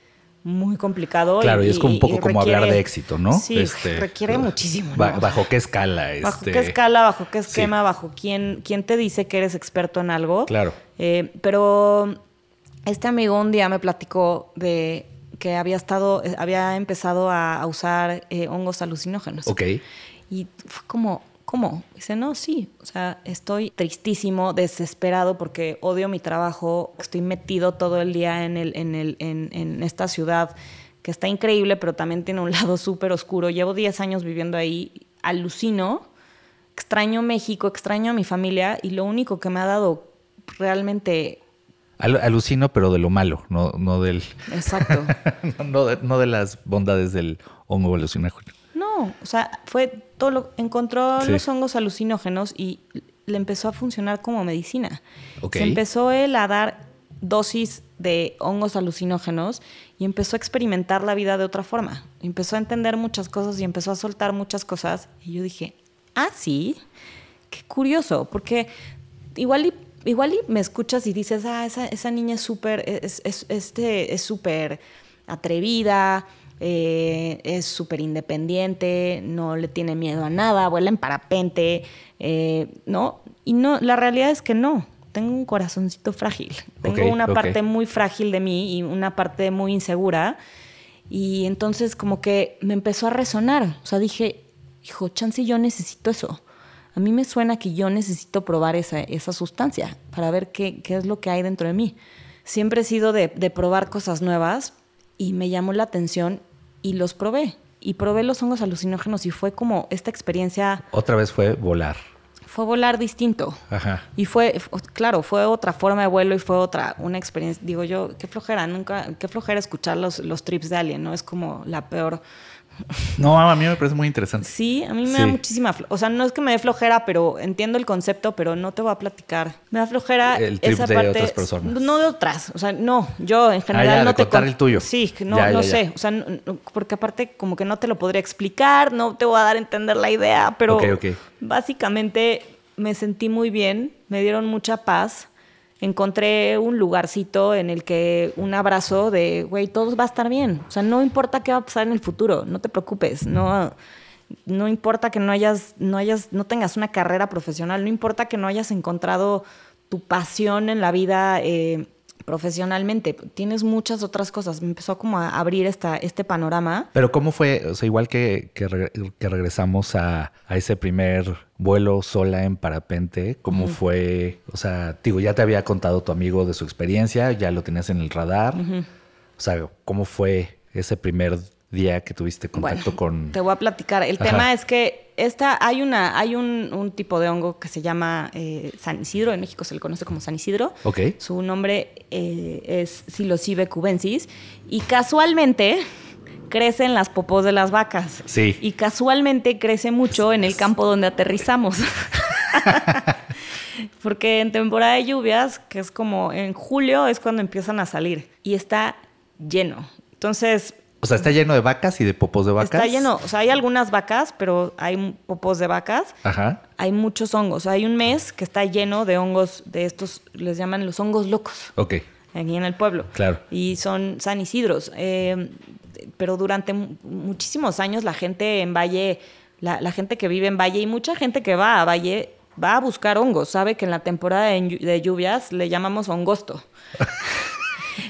muy complicado.
Claro, y, es como un poco como hablar de éxito, ¿no?
Sí, este, requiere muchísimo.
¿Bajo qué escala?
¿Bajo qué este? escala? ¿Bajo qué esquema? ¿Bajo quién, quién te dice que eres experto en algo?
Claro.
Eh, pero este amigo un día me platicó de que había estado, eh, había empezado a, usar eh, hongos alucinógenos.
Ok.
Y fue como, ¿Cómo? Dice, no, sí. O sea, estoy tristísimo, desesperado porque odio mi trabajo. Estoy metido todo el día en, el, en, el, en, esta ciudad que está increíble, pero también tiene un lado súper oscuro. Llevo 10 años viviendo ahí, alucino, extraño México, extraño a mi familia y lo único que me ha dado realmente...
alucino, pero de lo malo, no, no del...
Exacto. (laughs)
no, de, no de las bondades del hongo alucinógeno
o sea, fue todo lo, encontró los hongos alucinógenos y le empezó a funcionar como medicina. Se empezó él a dar dosis de hongos alucinógenos y empezó a experimentar la vida de otra forma. Empezó a entender muchas cosas y empezó a soltar muchas cosas. Y yo dije, ah, sí, qué curioso, porque igual y, igual y me escuchas y dices, ah, esa, esa niña es súper, es, es, este, es súper atrevida, eh, es súper independiente, no le tiene miedo a nada, vuela en parapente, eh, ¿no? Y no, la realidad es que no. Tengo un corazoncito frágil. Tengo una parte muy frágil de mí y una parte muy insegura. Y entonces como que me empezó a resonar. O sea, dije, hijo, chance, yo necesito eso. A mí me suena que yo necesito probar esa, esa sustancia para ver qué, qué, es lo que hay dentro de mí. Siempre he sido de, de probar cosas nuevas y me llamó la atención y los probé. Y probé los hongos alucinógenos y fue como esta experiencia.
Otra vez fue volar.
Fue volar distinto.
Ajá.
Y fue, claro, fue otra forma de vuelo y fue otra, una experiencia. Digo yo, qué flojera, nunca, qué flojera escuchar los, los trips de Alien, ¿no? Es como la peor
no, a mí me parece muy interesante.
Sí, a mí me da muchísima. O sea, no es que me dé flojera, pero entiendo el concepto, pero no te voy a platicar. Me da flojera
el esa de otras personas.
No de otras. O sea, no. Yo en general
ah,
no
te. contar el tuyo.
Sí, no, no sé. O sea, porque aparte, como que no te lo podría explicar, no te voy a dar a entender la idea, pero básicamente me sentí muy bien, me dieron mucha paz encontré un lugarcito en el que un abrazo de, güey, todo va a estar bien. O sea, no importa qué va a pasar en el futuro, no te preocupes, no, no importa que no hayas, no hayas, no tengas una carrera profesional, no importa que no hayas encontrado tu pasión en la vida eh, profesionalmente. Tienes muchas otras cosas. Me empezó como a abrir esta, este panorama.
Pero ¿cómo fue? O sea, igual que, que, regresamos a, ese primer vuelo sola en parapente, ¿cómo fue? O sea, digo, ya te había contado tu amigo de su experiencia, ya lo tenías en el radar. O sea, ¿cómo fue ese primer día que tuviste contacto con...
Te voy a platicar. El tema es que esta, hay, una, hay un, tipo de hongo que se llama eh, San Isidro, en México se le conoce como San Isidro.
Ok.
Su nombre eh, es Psilocybe cubensis y casualmente crece en las popos de las vacas.
Sí.
Y casualmente crece mucho en el campo donde aterrizamos. (laughs) Porque en temporada de lluvias, que es como en julio, es cuando empiezan a salir y está lleno. Entonces,
o sea, está lleno de vacas y de popos de vacas.
Está lleno, o sea, hay algunas vacas, pero hay popos de vacas.
Ajá.
Hay muchos hongos. Hay un mes que está lleno de hongos, de estos, les llaman los hongos locos.
Ok.
Aquí en el pueblo.
Claro.
Y son San Isidros. Eh, pero durante muchísimos años la gente en Valle, la, gente que vive en Valle y mucha gente que va a Valle va a buscar hongos. Sabe que en la temporada de lluvias le llamamos hongosto. (laughs)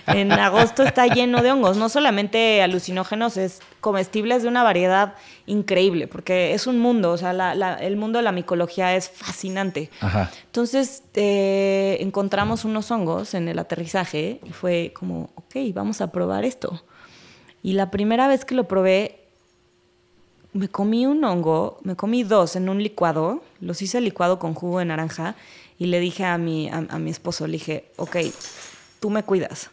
en agosto está lleno de hongos, no solamente alucinógenos, es comestibles de una variedad increíble, porque es un mundo, o sea, el mundo de la micología es fascinante. Entonces eh, encontramos unos hongos en el aterrizaje y fue como, ok, vamos a probar esto. Y la primera vez que lo probé, me comí un hongo, me comí dos en un licuado, los hice licuado con jugo de naranja y le dije a mi, a, mi esposo, le dije, ok, tú me cuidas.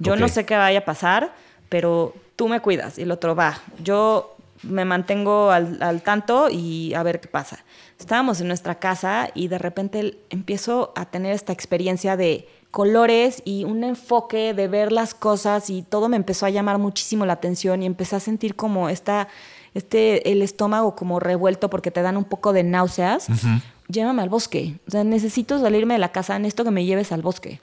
Yo no sé qué vaya a pasar, pero tú me cuidas. Y el otro, va, yo me mantengo al, al, tanto y a ver qué pasa. Estábamos en nuestra casa y de repente empiezo a tener esta experiencia de colores y un enfoque de ver las cosas y todo me empezó a llamar muchísimo la atención y empecé a sentir como esta este, el estómago como revuelto porque te dan un poco de náuseas, llévame al bosque. O sea, necesito salirme de la casa, en esto que me lleves al bosque.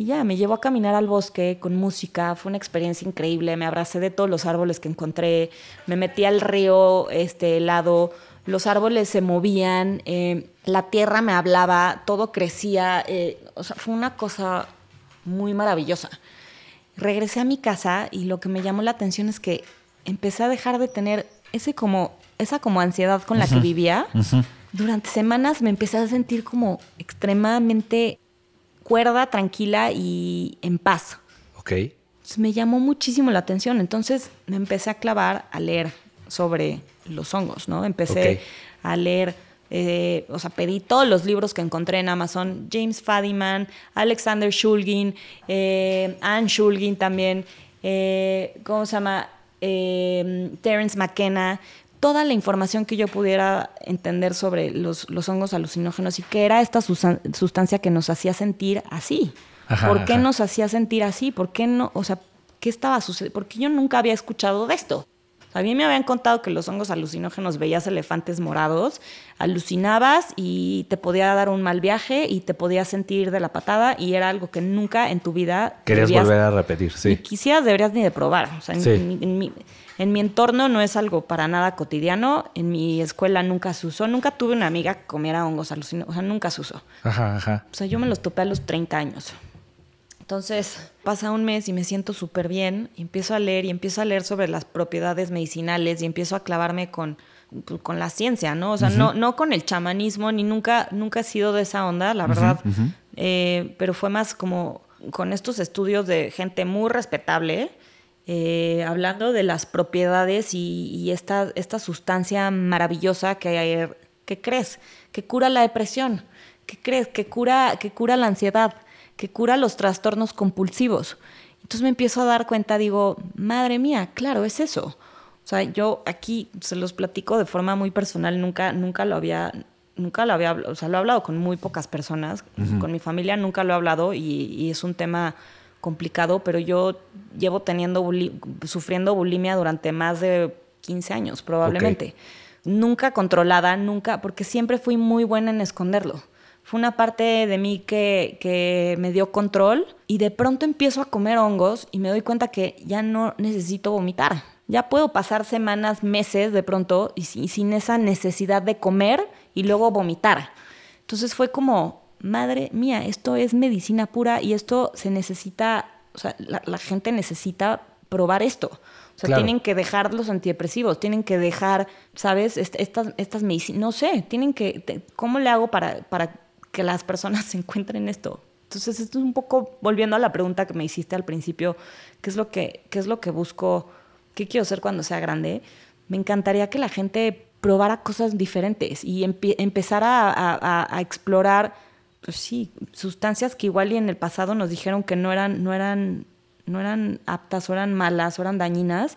Y ya, me llevó a caminar al bosque con música, fue una experiencia increíble, me abracé de todos los árboles que encontré, me metí al río este, helado, los árboles se movían, eh, la tierra me hablaba, todo crecía, eh, o sea, fue una cosa muy maravillosa. Regresé a mi casa y lo que me llamó la atención es que empecé a dejar de tener ese como, esa como ansiedad con la que vivía, durante semanas me empecé a sentir como extremadamente cuerda, tranquila y en paz.
Ok.
me llamó muchísimo la atención. Entonces me empecé a clavar a leer sobre los hongos, ¿no? Empecé a leer, eh, o sea, pedí todos los libros que encontré en Amazon. James Fadiman, Alexander Shulgin, eh, Anne Shulgin también. Eh, ¿Cómo se llama? eh, Terence McKenna, toda la información que yo pudiera entender sobre los, hongos alucinógenos y qué era esta sustancia que nos hacía sentir así. ¿Por qué nos hacía sentir así? ¿Por qué no? O sea, ¿qué estaba sucediendo? Porque yo nunca había escuchado de esto. A mí me habían contado que los hongos alucinógenos veías elefantes morados, alucinabas y te podía dar un mal viaje y te podías sentir de la patada y era algo que nunca en tu vida...
Querías volver a repetir, sí.
Ni quisieras, deberías ni de probar. O sea, en, mi, en, mi, entorno no es algo para nada cotidiano. En mi escuela nunca se usó. Nunca tuve una amiga que comiera hongos alucinógenos. O sea, nunca se usó.
Ajá, ajá.
O sea, yo me los topé a los 30 años. Entonces pasa un mes y me siento súper bien, y empiezo a leer y empiezo a leer sobre las propiedades medicinales y empiezo a clavarme con, con la ciencia, ¿no? O sea, no, no con el chamanismo, ni nunca, nunca he sido de esa onda, la verdad, eh, pero fue más como con estos estudios de gente muy respetable, eh, hablando de las propiedades y, esta, esta sustancia maravillosa que, que crees, que cura la depresión, que crees, que cura, que cura la ansiedad que cura los trastornos compulsivos. Entonces me empiezo a dar cuenta, digo, madre mía, claro, es eso. O sea, yo aquí se los platico de forma muy personal, nunca, nunca lo había, nunca lo había, o sea, lo he hablado con muy pocas personas, con mi familia nunca lo he hablado y, es un tema complicado, pero yo llevo teniendo, sufriendo bulimia durante más de 15 años, probablemente. Nunca controlada, nunca, porque siempre fui muy buena en esconderlo fue una parte de mí que, me dio control y de pronto empiezo a comer hongos y me doy cuenta que ya no necesito vomitar. Ya puedo pasar semanas, meses de pronto y, sin esa necesidad de comer y luego vomitar. Entonces fue como, madre mía, esto es medicina pura y esto se necesita, o sea, la, gente necesita probar esto. O sea, tienen que dejar los antidepresivos, tienen que dejar, ¿sabes? Estas, estas medicinas, no sé, tienen que, ¿cómo le hago para, para que las personas se (laughs) encuentren esto. Entonces, esto es un poco volviendo a la pregunta que me hiciste al principio, ¿qué es lo que, qué es lo que busco? ¿Qué quiero ser cuando sea grande? Me encantaría que la gente probara cosas diferentes y empezara a, explorar, pues sí, sustancias que igual y en el pasado nos dijeron que no eran, no eran, no eran aptas o eran malas o eran dañinas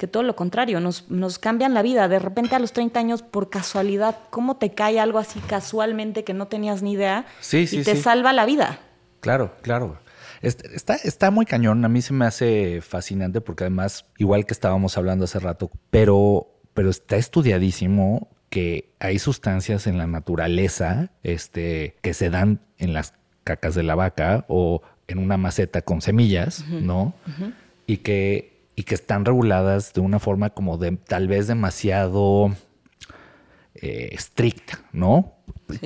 que todo lo contrario, nos, nos, cambian la vida. De repente a los 30 años, por casualidad, ¿cómo te cae algo así casualmente que no tenías ni idea?
Sí, sí,
y te salva la vida.
Claro, claro. Está, está muy cañón. A mí se me hace fascinante porque además, igual que estábamos hablando hace rato, pero, pero está estudiadísimo que hay sustancias en la naturaleza este, que se dan en las cacas de la vaca o en una maceta con semillas, ¿no? Y que y que están reguladas de una forma como de tal vez demasiado eh, estricta, ¿no?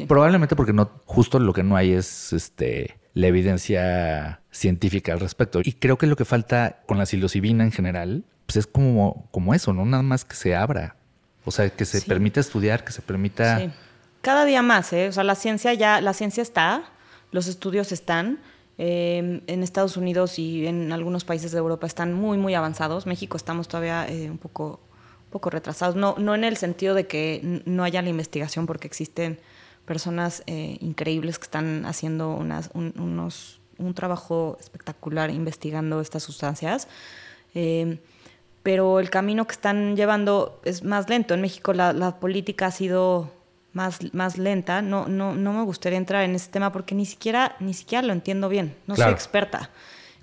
Probablemente porque no, justo lo que no hay es este la evidencia científica al respecto. Y creo que lo que falta con la psilocibina en general, pues es como, como eso, ¿no? Nada más que se abra. O sea, que se permita estudiar, que se permita... Sí.
Cada día más, ¿eh? O sea, la ciencia ya, la ciencia está, los estudios están. Eh, en Estados Unidos y en algunos países de Europa están muy, muy avanzados. México estamos todavía eh, un poco, poco retrasados. No, no en el sentido de que no haya la investigación, porque existen personas eh, increíbles que están haciendo unas, un, unos, un trabajo espectacular investigando estas sustancias. Eh, pero el camino que están llevando es más lento. En México la, la política ha sido más, más lenta. No, no, no me gustaría entrar en ese tema porque ni siquiera, ni siquiera lo entiendo bien. No soy experta.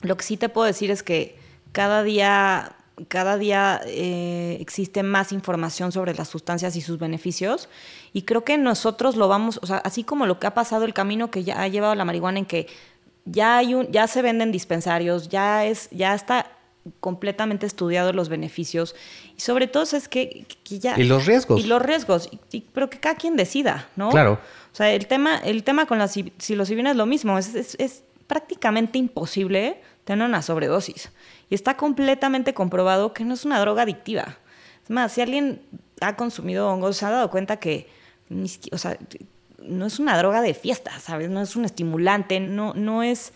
Lo que sí te puedo decir es que cada día cada día eh, existe más información sobre las sustancias y sus beneficios. Y creo que nosotros lo vamos, o sea, así como lo que ha pasado, el camino que ya ha llevado la marihuana en que ya, hay un, ya se venden dispensarios, ya, es, ya está completamente estudiado los beneficios y sobre todo es que, ya
y los riesgos.
Y los riesgos. Pero que cada quien decida no
claro.
O sea el tema el tema con la psilocibina es lo mismo. Es, es, es prácticamente imposible tener una sobredosis. Y está completamente comprobado que no es una droga adictiva. Es más, si alguien ha consumido hongos, se ha dado cuenta que o sea, no es una droga de fiesta, ¿sabes? No es un estimulante, no, no es,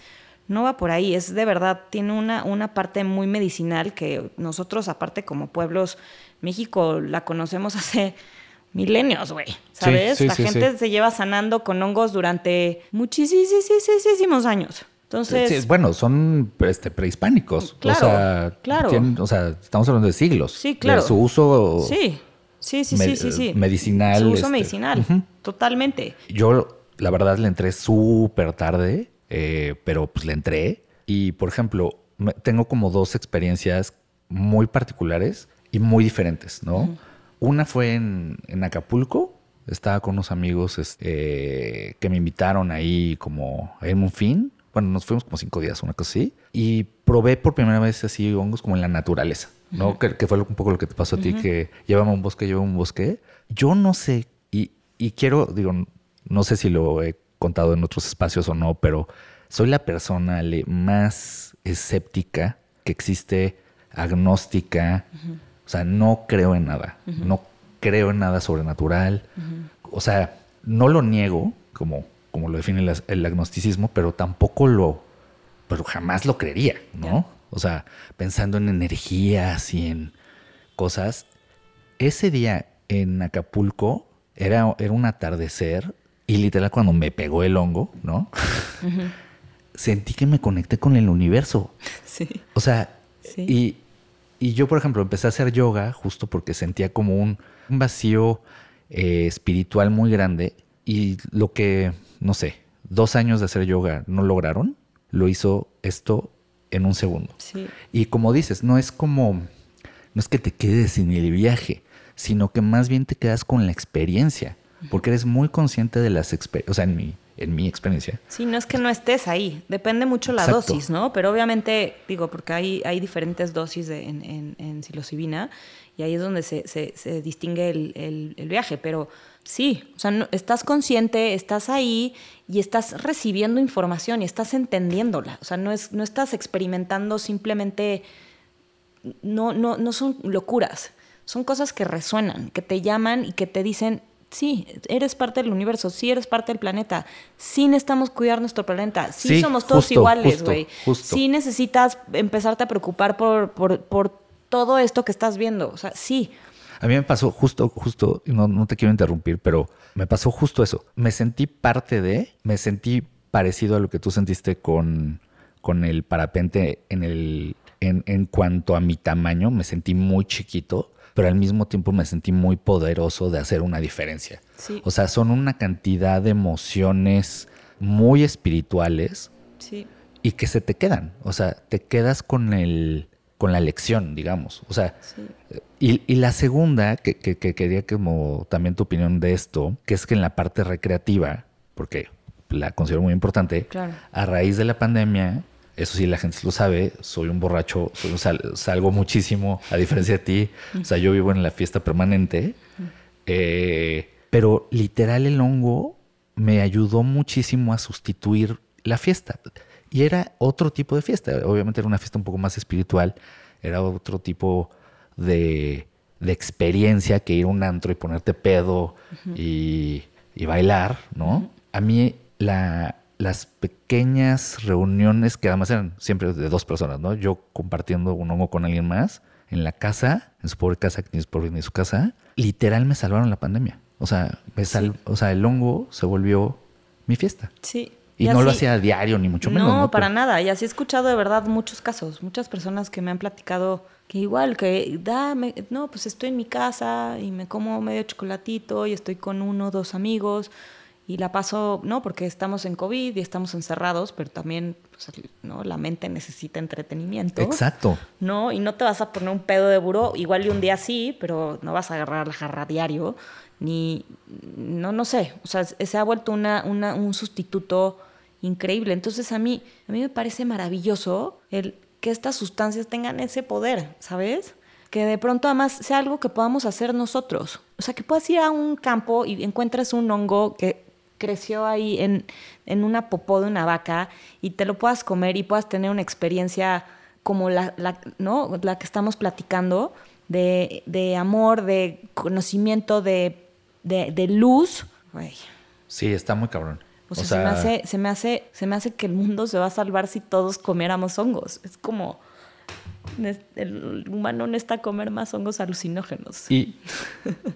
no va por ahí, es de verdad, tiene una, una parte muy medicinal que nosotros, aparte como pueblos, México la conocemos (laughs) hace milenios, güey, ¿sabes? la gente se lleva sanando con hongos durante muchísimos años. Entonces,
bueno, son este, prehispánicos. Claro, o sea, claro. o sea, estamos hablando de siglos.
Sí, claro.
De su uso.
Sí, sí, sí, sí, sí,
Medicinal.
Su uso este, medicinal, totalmente.
Yo, la verdad, le entré súper tarde, eh, pero pues le entré. Y, por ejemplo, tengo como dos experiencias muy particulares y muy diferentes, ¿no? Una fue en, en, Acapulco. Estaba con unos amigos este, que me invitaron ahí como a un fin bueno, nos fuimos como cinco días, una cosa así, y probé por primera vez así hongos como en la naturaleza, ¿no? que, fue un poco lo que te pasó a ti, que llevaba un bosque, llevaba un bosque. Yo no sé, y, y quiero, digo, no sé si lo he contado en otros espacios o no, pero soy la persona más escéptica que existe, agnóstica, o sea, no creo en nada, no creo en nada sobrenatural, o sea, no lo niego como como lo define el, agnosticismo, pero tampoco lo, pero jamás lo creería, ¿no? O sea, pensando en energías y en cosas. Ese día en Acapulco era, era un atardecer y literal cuando me pegó el hongo, ¿no? Sentí que me conecté con el universo. Sí. O sea, y, yo, por ejemplo, empecé a hacer yoga justo porque sentía como un, vacío eh, espiritual muy grande y lo que no sé, dos años de hacer yoga no lograron, lo hizo esto en un segundo. Y como dices, no es como, no es que te quedes en el viaje, sino que más bien te quedas con la experiencia, porque eres muy consciente de las experiencias, o sea, en mi, en mi experiencia.
Sí, no es que no estés ahí, depende mucho la dosis, ¿no? Pero obviamente, digo, porque hay, hay diferentes dosis de, en, en, en psilocibina y ahí es donde se, se, distingue el, el, viaje, pero sí, o sea, estás consciente, estás ahí y estás recibiendo información y estás entendiéndola, o sea, no, es, no estás experimentando simplemente, no, no, no son locuras, son cosas que resuenan, que te llaman y que te dicen, sí, eres parte del universo, sí eres parte del planeta, sí necesitamos cuidar nuestro planeta, sí, somos todos iguales, güey, sí necesitas empezarte a preocupar por, por, por todo esto que estás viendo. O sea, sí.
A mí me pasó justo, justo, no, no te quiero interrumpir, pero me pasó justo eso. Me sentí parte de, me sentí parecido a lo que tú sentiste con, con el parapente en el, en, en, cuanto a mi tamaño, me sentí muy chiquito, pero al mismo tiempo me sentí muy poderoso de hacer una diferencia. Sí. O sea, son una cantidad de emociones muy espirituales sí. y que se te quedan. O sea, te quedas con el, con la lección, digamos. O sea, y, la segunda, que, que, que, quería como también tu opinión de esto, que es que en la parte recreativa, porque la considero muy importante, a raíz de la pandemia, eso sí la gente lo sabe, soy un borracho, salgo muchísimo, a diferencia de ti, o sea, yo vivo en la fiesta permanente, eh, pero literal el hongo me ayudó muchísimo a sustituir la fiesta. Y era otro tipo de fiesta. Obviamente era una fiesta un poco más espiritual. Era otro tipo de, de experiencia que ir a un antro y ponerte pedo y, y bailar, ¿no? A mí la, las pequeñas reuniones que además eran siempre de dos personas, ¿no? Yo compartiendo un hongo con alguien más en la casa, en su pobre casa, que ni es pobre ni su casa, literal me salvaron la pandemia. O sea, me sal, o sea, el hongo se volvió mi fiesta.
Sí.
Y, no lo hacía a diario, ni mucho menos.
No, para nada. Y así he escuchado de verdad muchos casos. Muchas personas que me han platicado que igual, que dame, no, pues estoy en mi casa y me como medio chocolatito y estoy con uno o dos amigos y la paso, no, porque estamos en COVID y estamos encerrados, pero también pues, ¿no? la mente necesita entretenimiento.
Exacto.
¿No? Y no te vas a poner un pedo de buró, igual y un día sí, pero no vas a agarrar la jarra diario, ni, no, no sé, o sea, se ha vuelto una, una, un sustituto increíble. Entonces a mí, a mí me parece maravilloso el que estas sustancias tengan ese poder, ¿sabes? que de pronto además sea algo que podamos hacer nosotros. O sea, que puedas ir a un campo y encuentres un hongo que creció ahí en, en, una popó de una vaca y te lo puedas comer y puedas tener una experiencia como la, la ¿no? la que estamos platicando, de, de amor, de conocimiento, de, de, de luz.
Sí, está muy cabrón.
O sea, se, me hace, se, me hace, se me hace que el mundo se va a salvar si todos comiéramos hongos. Es como el humano necesita comer más hongos alucinógenos.
Y,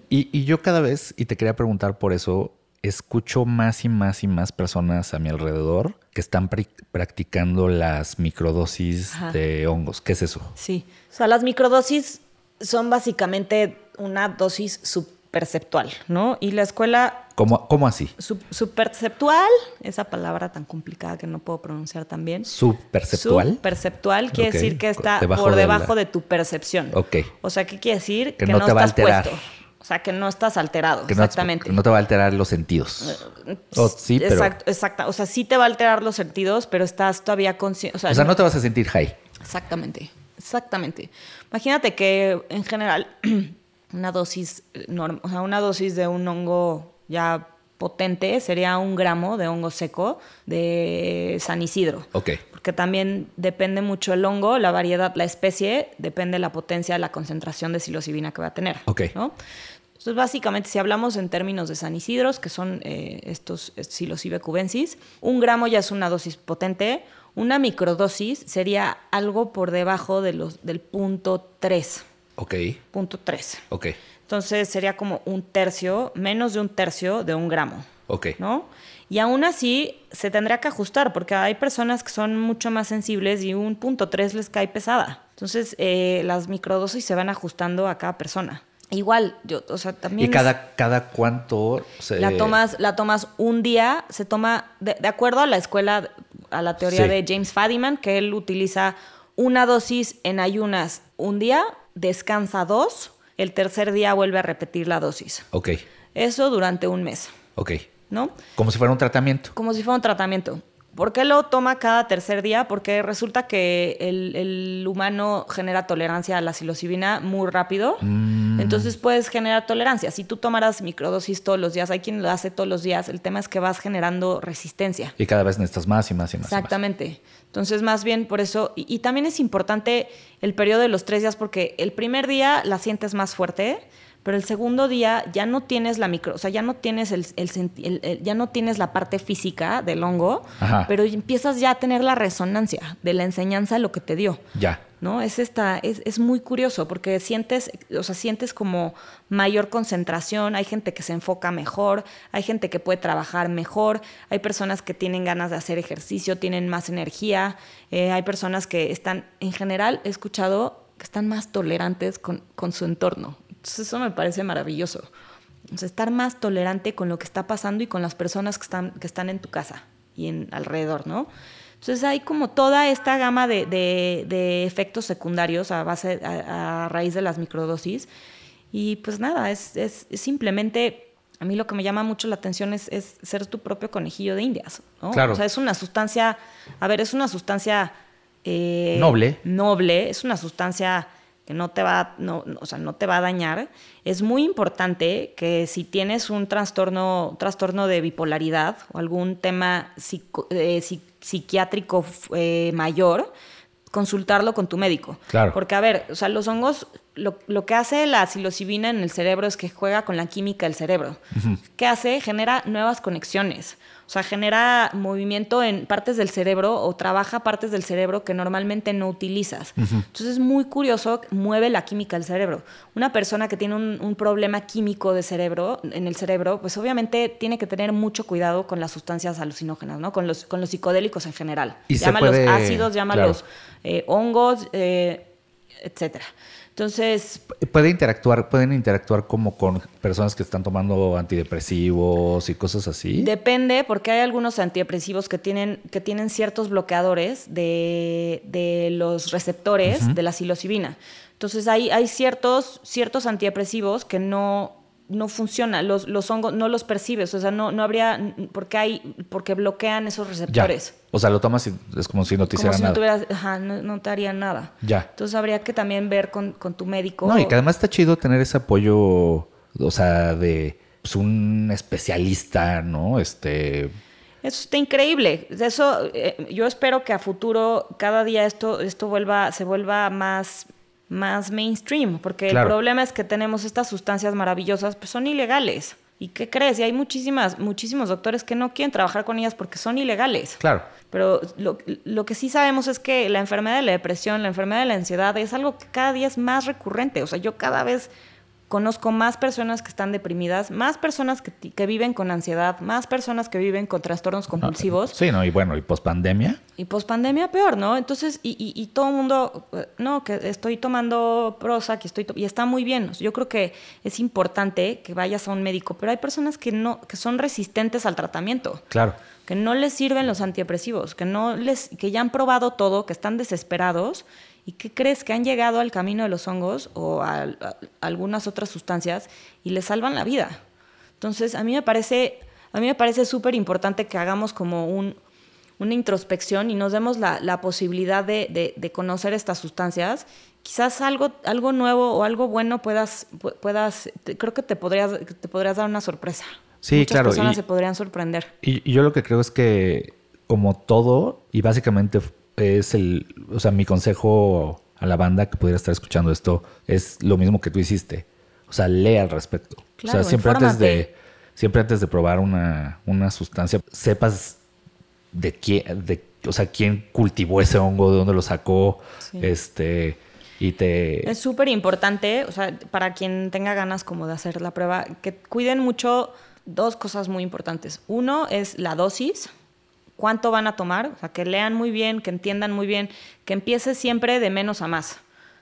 y, y, yo cada vez, y te quería preguntar por eso, escucho más y más y más personas a mi alrededor que están practicando las microdosis de hongos. ¿Qué es eso?
Sí. O sea, las microdosis son básicamente una dosis subperceptual, ¿no? Y la escuela...
¿Cómo, cómo así?
subperceptual, esa palabra tan complicada que no puedo pronunciar también.
¿Subperceptual?
Subperceptual quiere decir que está por debajo de, tu percepción.
Ok.
O sea, ¿qué quiere decir? Que, no, te va a alterar. Puesto. O sea, que no estás alterado, exactamente.
No, no, te va a alterar los sentidos.
Oh, sí, pero... Exacto, exacto. O sea, sí te va a alterar los sentidos, pero estás todavía consciente.
O sea, o sea no te vas a sentir high.
Exactamente, exactamente. Imagínate que en general (clears throat) una dosis, o sea, una dosis de un hongo ya potente sería un gramo de hongo seco de San Isidro.
Ok.
Porque también depende mucho el hongo, la variedad, la especie, depende la potencia, la concentración de psilocibina que va a tener.
Ok.
¿no? Entonces, básicamente, si hablamos en términos de San Isidros, que son eh, estos psilocibe cubensis, un gramo ya es una dosis potente. Una microdosis sería algo por debajo de los, del punto 3.
Ok.
Punto 3.
Ok.
Entonces sería como un tercio, menos de un tercio de un gramo.
Ok.
¿No? Y aún así se tendría que ajustar porque hay personas que son mucho más sensibles y un punto 3 les cae pesada. Entonces eh, las microdosis se van ajustando a cada persona. Igual, yo, o sea, también.
¿Y cada, cada cuánto se...
La tomas, la tomas un día, se toma, de, acuerdo a la escuela, a la teoría de James Fadiman, que él utiliza una dosis en ayunas un día, descansa dos, el tercer día vuelve a repetir la dosis.
Ok.
Eso durante un mes.
Ok.
¿No?
Como si fuera un tratamiento.
Como si fuera un tratamiento. ¿Por qué lo toma cada tercer día? Porque resulta que el, humano genera tolerancia a la psilocibina muy rápido. Mm. Entonces puedes generar tolerancia. Si tú tomaras microdosis todos los días, hay quien lo hace todos los días, el tema es que vas generando resistencia.
Y cada vez necesitas más y más y más.
Exactamente. Entonces, más bien por eso, y, también es importante el periodo de los tres días porque el primer día la sientes más fuerte pero el segundo día ya no tienes la micro, o sea, ya no tienes el, ya no tienes la parte física del hongo, pero empiezas ya a tener la resonancia de la enseñanza de lo que te dio.
Ya.
¿No? Es esta, es, es muy curioso porque sientes, o sea, sientes como mayor concentración, hay gente que se enfoca mejor, hay gente que puede trabajar mejor, hay personas que tienen ganas de hacer ejercicio, tienen más energía, eh, hay personas que están, en general, he escuchado que están más tolerantes con, con su entorno. Entonces eso me parece maravilloso. estar más tolerante con lo que está pasando y con las personas que están, que están en tu casa y en alrededor, ¿no? Entonces hay como toda esta gama de, de, efectos secundarios a base, a, raíz de las microdosis. Y pues nada, es, es, simplemente, a mí lo que me llama mucho la atención es, es, ser tu propio conejillo de indias, ¿no?
Claro.
O sea, es una sustancia, a ver, es una sustancia...
Eh, noble.
Noble, es una sustancia que no te va, no, o sea, no te va a dañar, es muy importante que si tienes un trastorno, trastorno de bipolaridad o algún tema eh, psiquiátrico eh, mayor, consultarlo con tu médico.
Claro.
Porque, a ver, o sea, los hongos, lo, lo, que hace la psilocibina en el cerebro es que juega con la química del cerebro. ¿Qué hace? Genera nuevas conexiones. O sea, genera movimiento en partes del cerebro o trabaja partes del cerebro que normalmente no utilizas. Entonces es muy curioso, mueve la química del cerebro. Una persona que tiene un, problema químico de cerebro, en el cerebro, pues obviamente tiene que tener mucho cuidado con las sustancias alucinógenas, ¿no? Con los, con los psicodélicos en general.
¿Y
llámalos ácidos, llámalos eh, hongos, eh, etcétera. Entonces...
Puede interactuar, pueden interactuar como con personas que están tomando antidepresivos y cosas así.
Depende, porque hay algunos antidepresivos que tienen, que tienen ciertos bloqueadores de, los receptores de la psilocibina. Entonces hay, hay ciertos, ciertos antidepresivos que no, no funciona, los, los hongos no los percibes, o sea, no, no habría, porque hay, porque bloquean esos receptores.
O sea, lo tomas y es como si no te hiciera
nada. ajá, no, te haría nada.
Ya.
Entonces habría que también ver con, tu médico.
No, y que además está chido tener ese apoyo, o sea, de pues, un especialista, ¿no? Este...
Eso está increíble. Eso, eh, yo espero que a futuro cada día esto, esto vuelva, se vuelva más más mainstream, porque el problema es que tenemos estas sustancias maravillosas, pues son ilegales. ¿Y qué crees? Y hay muchísimas, muchísimos doctores que no quieren trabajar con ellas porque son ilegales.
Claro.
Pero lo, lo, que sí sabemos es que la enfermedad de la depresión, la enfermedad de la ansiedad es algo que cada día es más recurrente. O sea, yo cada vez conozco más personas que están deprimidas, más personas que, que, viven con ansiedad, más personas que viven con trastornos ah, compulsivos.
Sí, ¿no? Y bueno, ¿y pospandemia?
Y pospandemia peor, ¿no? Entonces, y, y, todo el mundo, eh, no, que estoy tomando Prozac y, estoy y está muy bien. Yo creo que es importante que vayas a un médico, pero hay personas que, no, que son resistentes al tratamiento.
Claro.
Que no les sirven los antidepresivos, que, no les, que ya han probado todo, que están desesperados ¿Y qué crees? Que han llegado al camino de los hongos o a, algunas otras sustancias y les salvan la vida. Entonces, a mí me parece, a mí me parece súper importante que hagamos como un, una introspección y nos demos la, posibilidad de, conocer estas sustancias. Quizás algo, algo nuevo o algo bueno puedas, puedas creo que te podrías, te podrías dar una sorpresa.
Sí,
Muchas
claro.
personas se podrían sorprender.
y, yo lo que creo es que, como todo, y básicamente es el, o sea, mi consejo a la banda que pudiera estar escuchando esto es lo mismo que tú hiciste. O sea, lee al respecto. o sea, siempre antes de siempre antes de probar una, una sustancia, sepas de quién, de, o sea, quién cultivó ese hongo, de dónde lo sacó, este, y te...
Es súper importante, o sea, para quien tenga ganas como de hacer la prueba, que cuiden mucho dos cosas muy importantes. Uno es la dosis, cuánto van a tomar, o sea, que lean muy bien, que entiendan muy bien, que empiece siempre de menos a más.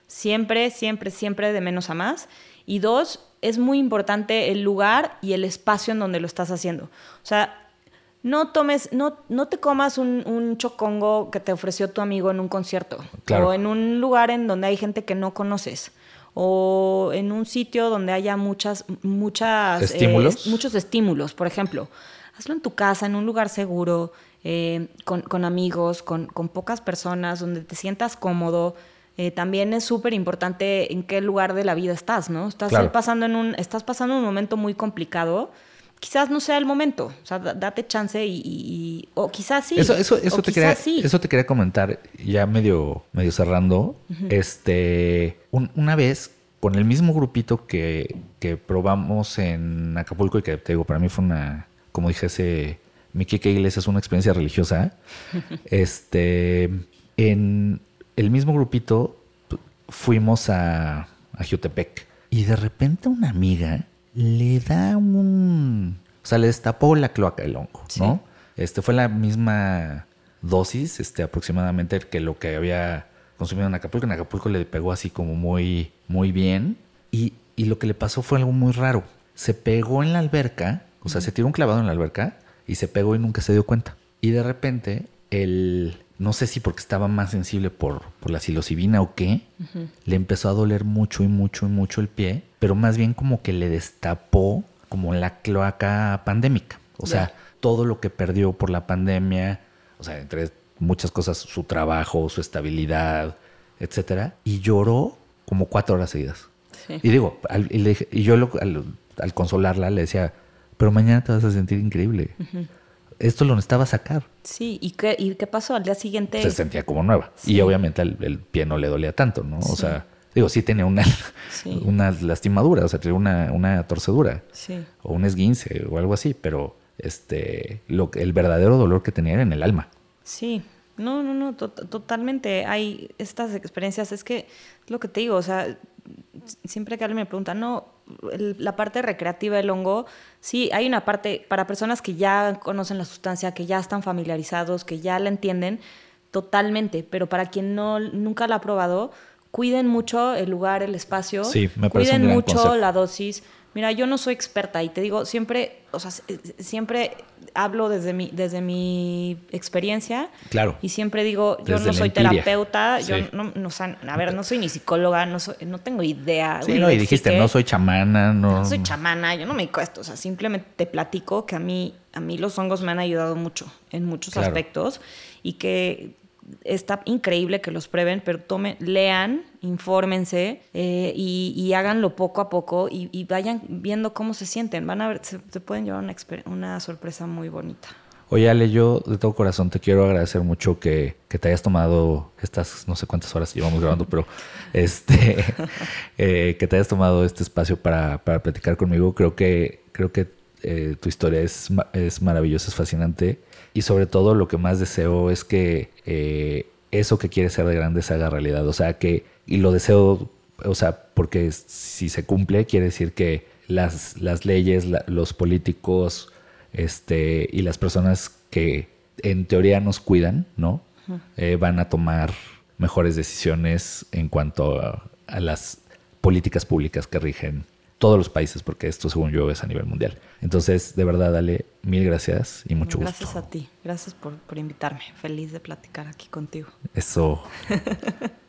Siempre, siempre, siempre de menos a más. Y dos, es muy importante el lugar y el espacio en donde lo estás haciendo. O sea, no tomes, no, no te comas un, chocongo que te ofreció tu amigo en un concierto. O en un lugar en donde hay gente que no conoces. O en un sitio donde haya muchas, muchas,
¿Estímulos?
Eh, muchos estímulos, por ejemplo. Hazlo en tu casa, en un lugar seguro, eh, con, amigos, con, pocas personas, donde te sientas cómodo. Eh, también es súper importante en qué lugar de la vida estás, ¿no? Estás pasando en un, estás pasando un momento muy complicado. Quizás no sea el momento, o sea, date chance y, o quizás sí.
Eso, eso, eso te quería, eso te quería comentar, ya medio, medio cerrando. Este, una vez con el mismo grupito que, que probamos en Acapulco y que te digo, para mí fue una, como dije, ese mi Kike Iglesia es una experiencia religiosa. (laughs) este, en el mismo grupito fuimos a, a Jutepec y de repente una amiga le da un, o sea, le destapó la cloaca del hongo, ¿no? Este fue la misma dosis, este, aproximadamente que lo que había consumido en Acapulco. En Acapulco le pegó así como muy, muy bien y, y lo que le pasó fue algo muy raro. Se pegó en la alberca, o sea, se tiró un clavado en la alberca y se pegó y nunca se dio cuenta. Y de repente, el, no sé si porque estaba más sensible por, por la psilocibina o qué, le empezó a doler mucho y mucho y mucho el pie, pero más bien como que le destapó como la cloaca pandémica. O sea, todo lo que perdió por la pandemia, o sea, entre muchas cosas, su trabajo, su estabilidad, etcétera, y lloró como cuatro horas seguidas. Y digo, y, yo al, consolarla le decía, pero mañana te vas a sentir increíble. Esto lo necesitaba sacar.
Sí, ¿y qué, ¿y qué pasó? Al día siguiente...
Se sentía como nueva. Y obviamente el, pie no le dolía tanto, ¿no? O sea, digo, sí tenía una, (laughs) una lastimadura, o sea, tenía una, una torcedura. O un esguince o algo así, pero este, lo, el verdadero dolor que tenía era en el alma.
Sí, no, no, no, totalmente. Hay estas experiencias, es que lo que te digo, o sea, siempre que alguien me pregunta, no, la parte recreativa del hongo, sí, hay una parte para personas que ya conocen la sustancia, que ya están familiarizados, que ya la entienden, totalmente, pero para quien no nunca la ha probado, cuiden mucho el lugar, el espacio,
sí, me
cuiden mucho la dosis. Mira, yo no soy experta y te digo, siempre, o sea, siempre hablo desde mi, desde mi experiencia.
Claro.
Y siempre digo, yo no soy terapeuta, yo no, no, a ver, no soy ni psicóloga, no, soy, no tengo idea.
Sí, no, y dijiste, no soy chamana, no.
No soy chamana, yo no me cuesto, o sea, simplemente te platico que a mí, a mí los hongos me han ayudado mucho en muchos aspectos y que está increíble que los prueben, pero tomen, lean, infórmense eh, y, háganlo poco a poco y, vayan viendo cómo se sienten. Van a ver, se, pueden llevar una, una, sorpresa muy bonita.
Oye, Ale, yo de todo corazón te quiero agradecer mucho que, te hayas tomado estas, no sé cuántas horas llevamos grabando, pero (laughs) este, (laughs) eh, que te hayas tomado este espacio para, para, platicar conmigo. Creo que, creo que eh, tu historia es, es maravillosa, es fascinante y sobre todo lo que más deseo es que eh, eso que quiere ser de grande se haga realidad. O sea, que, y lo deseo, o sea, porque si se cumple, quiere decir que las, las leyes, los políticos este, y las personas que en teoría nos cuidan, ¿no? Eh, van a tomar mejores decisiones en cuanto a las políticas públicas que rigen todos los países, porque esto, según yo, es a nivel mundial. Entonces, de verdad, dale mil gracias y mucho
gusto.
Gracias
a ti. Gracias por, por invitarme. Feliz de platicar aquí contigo.
Eso. (laughs)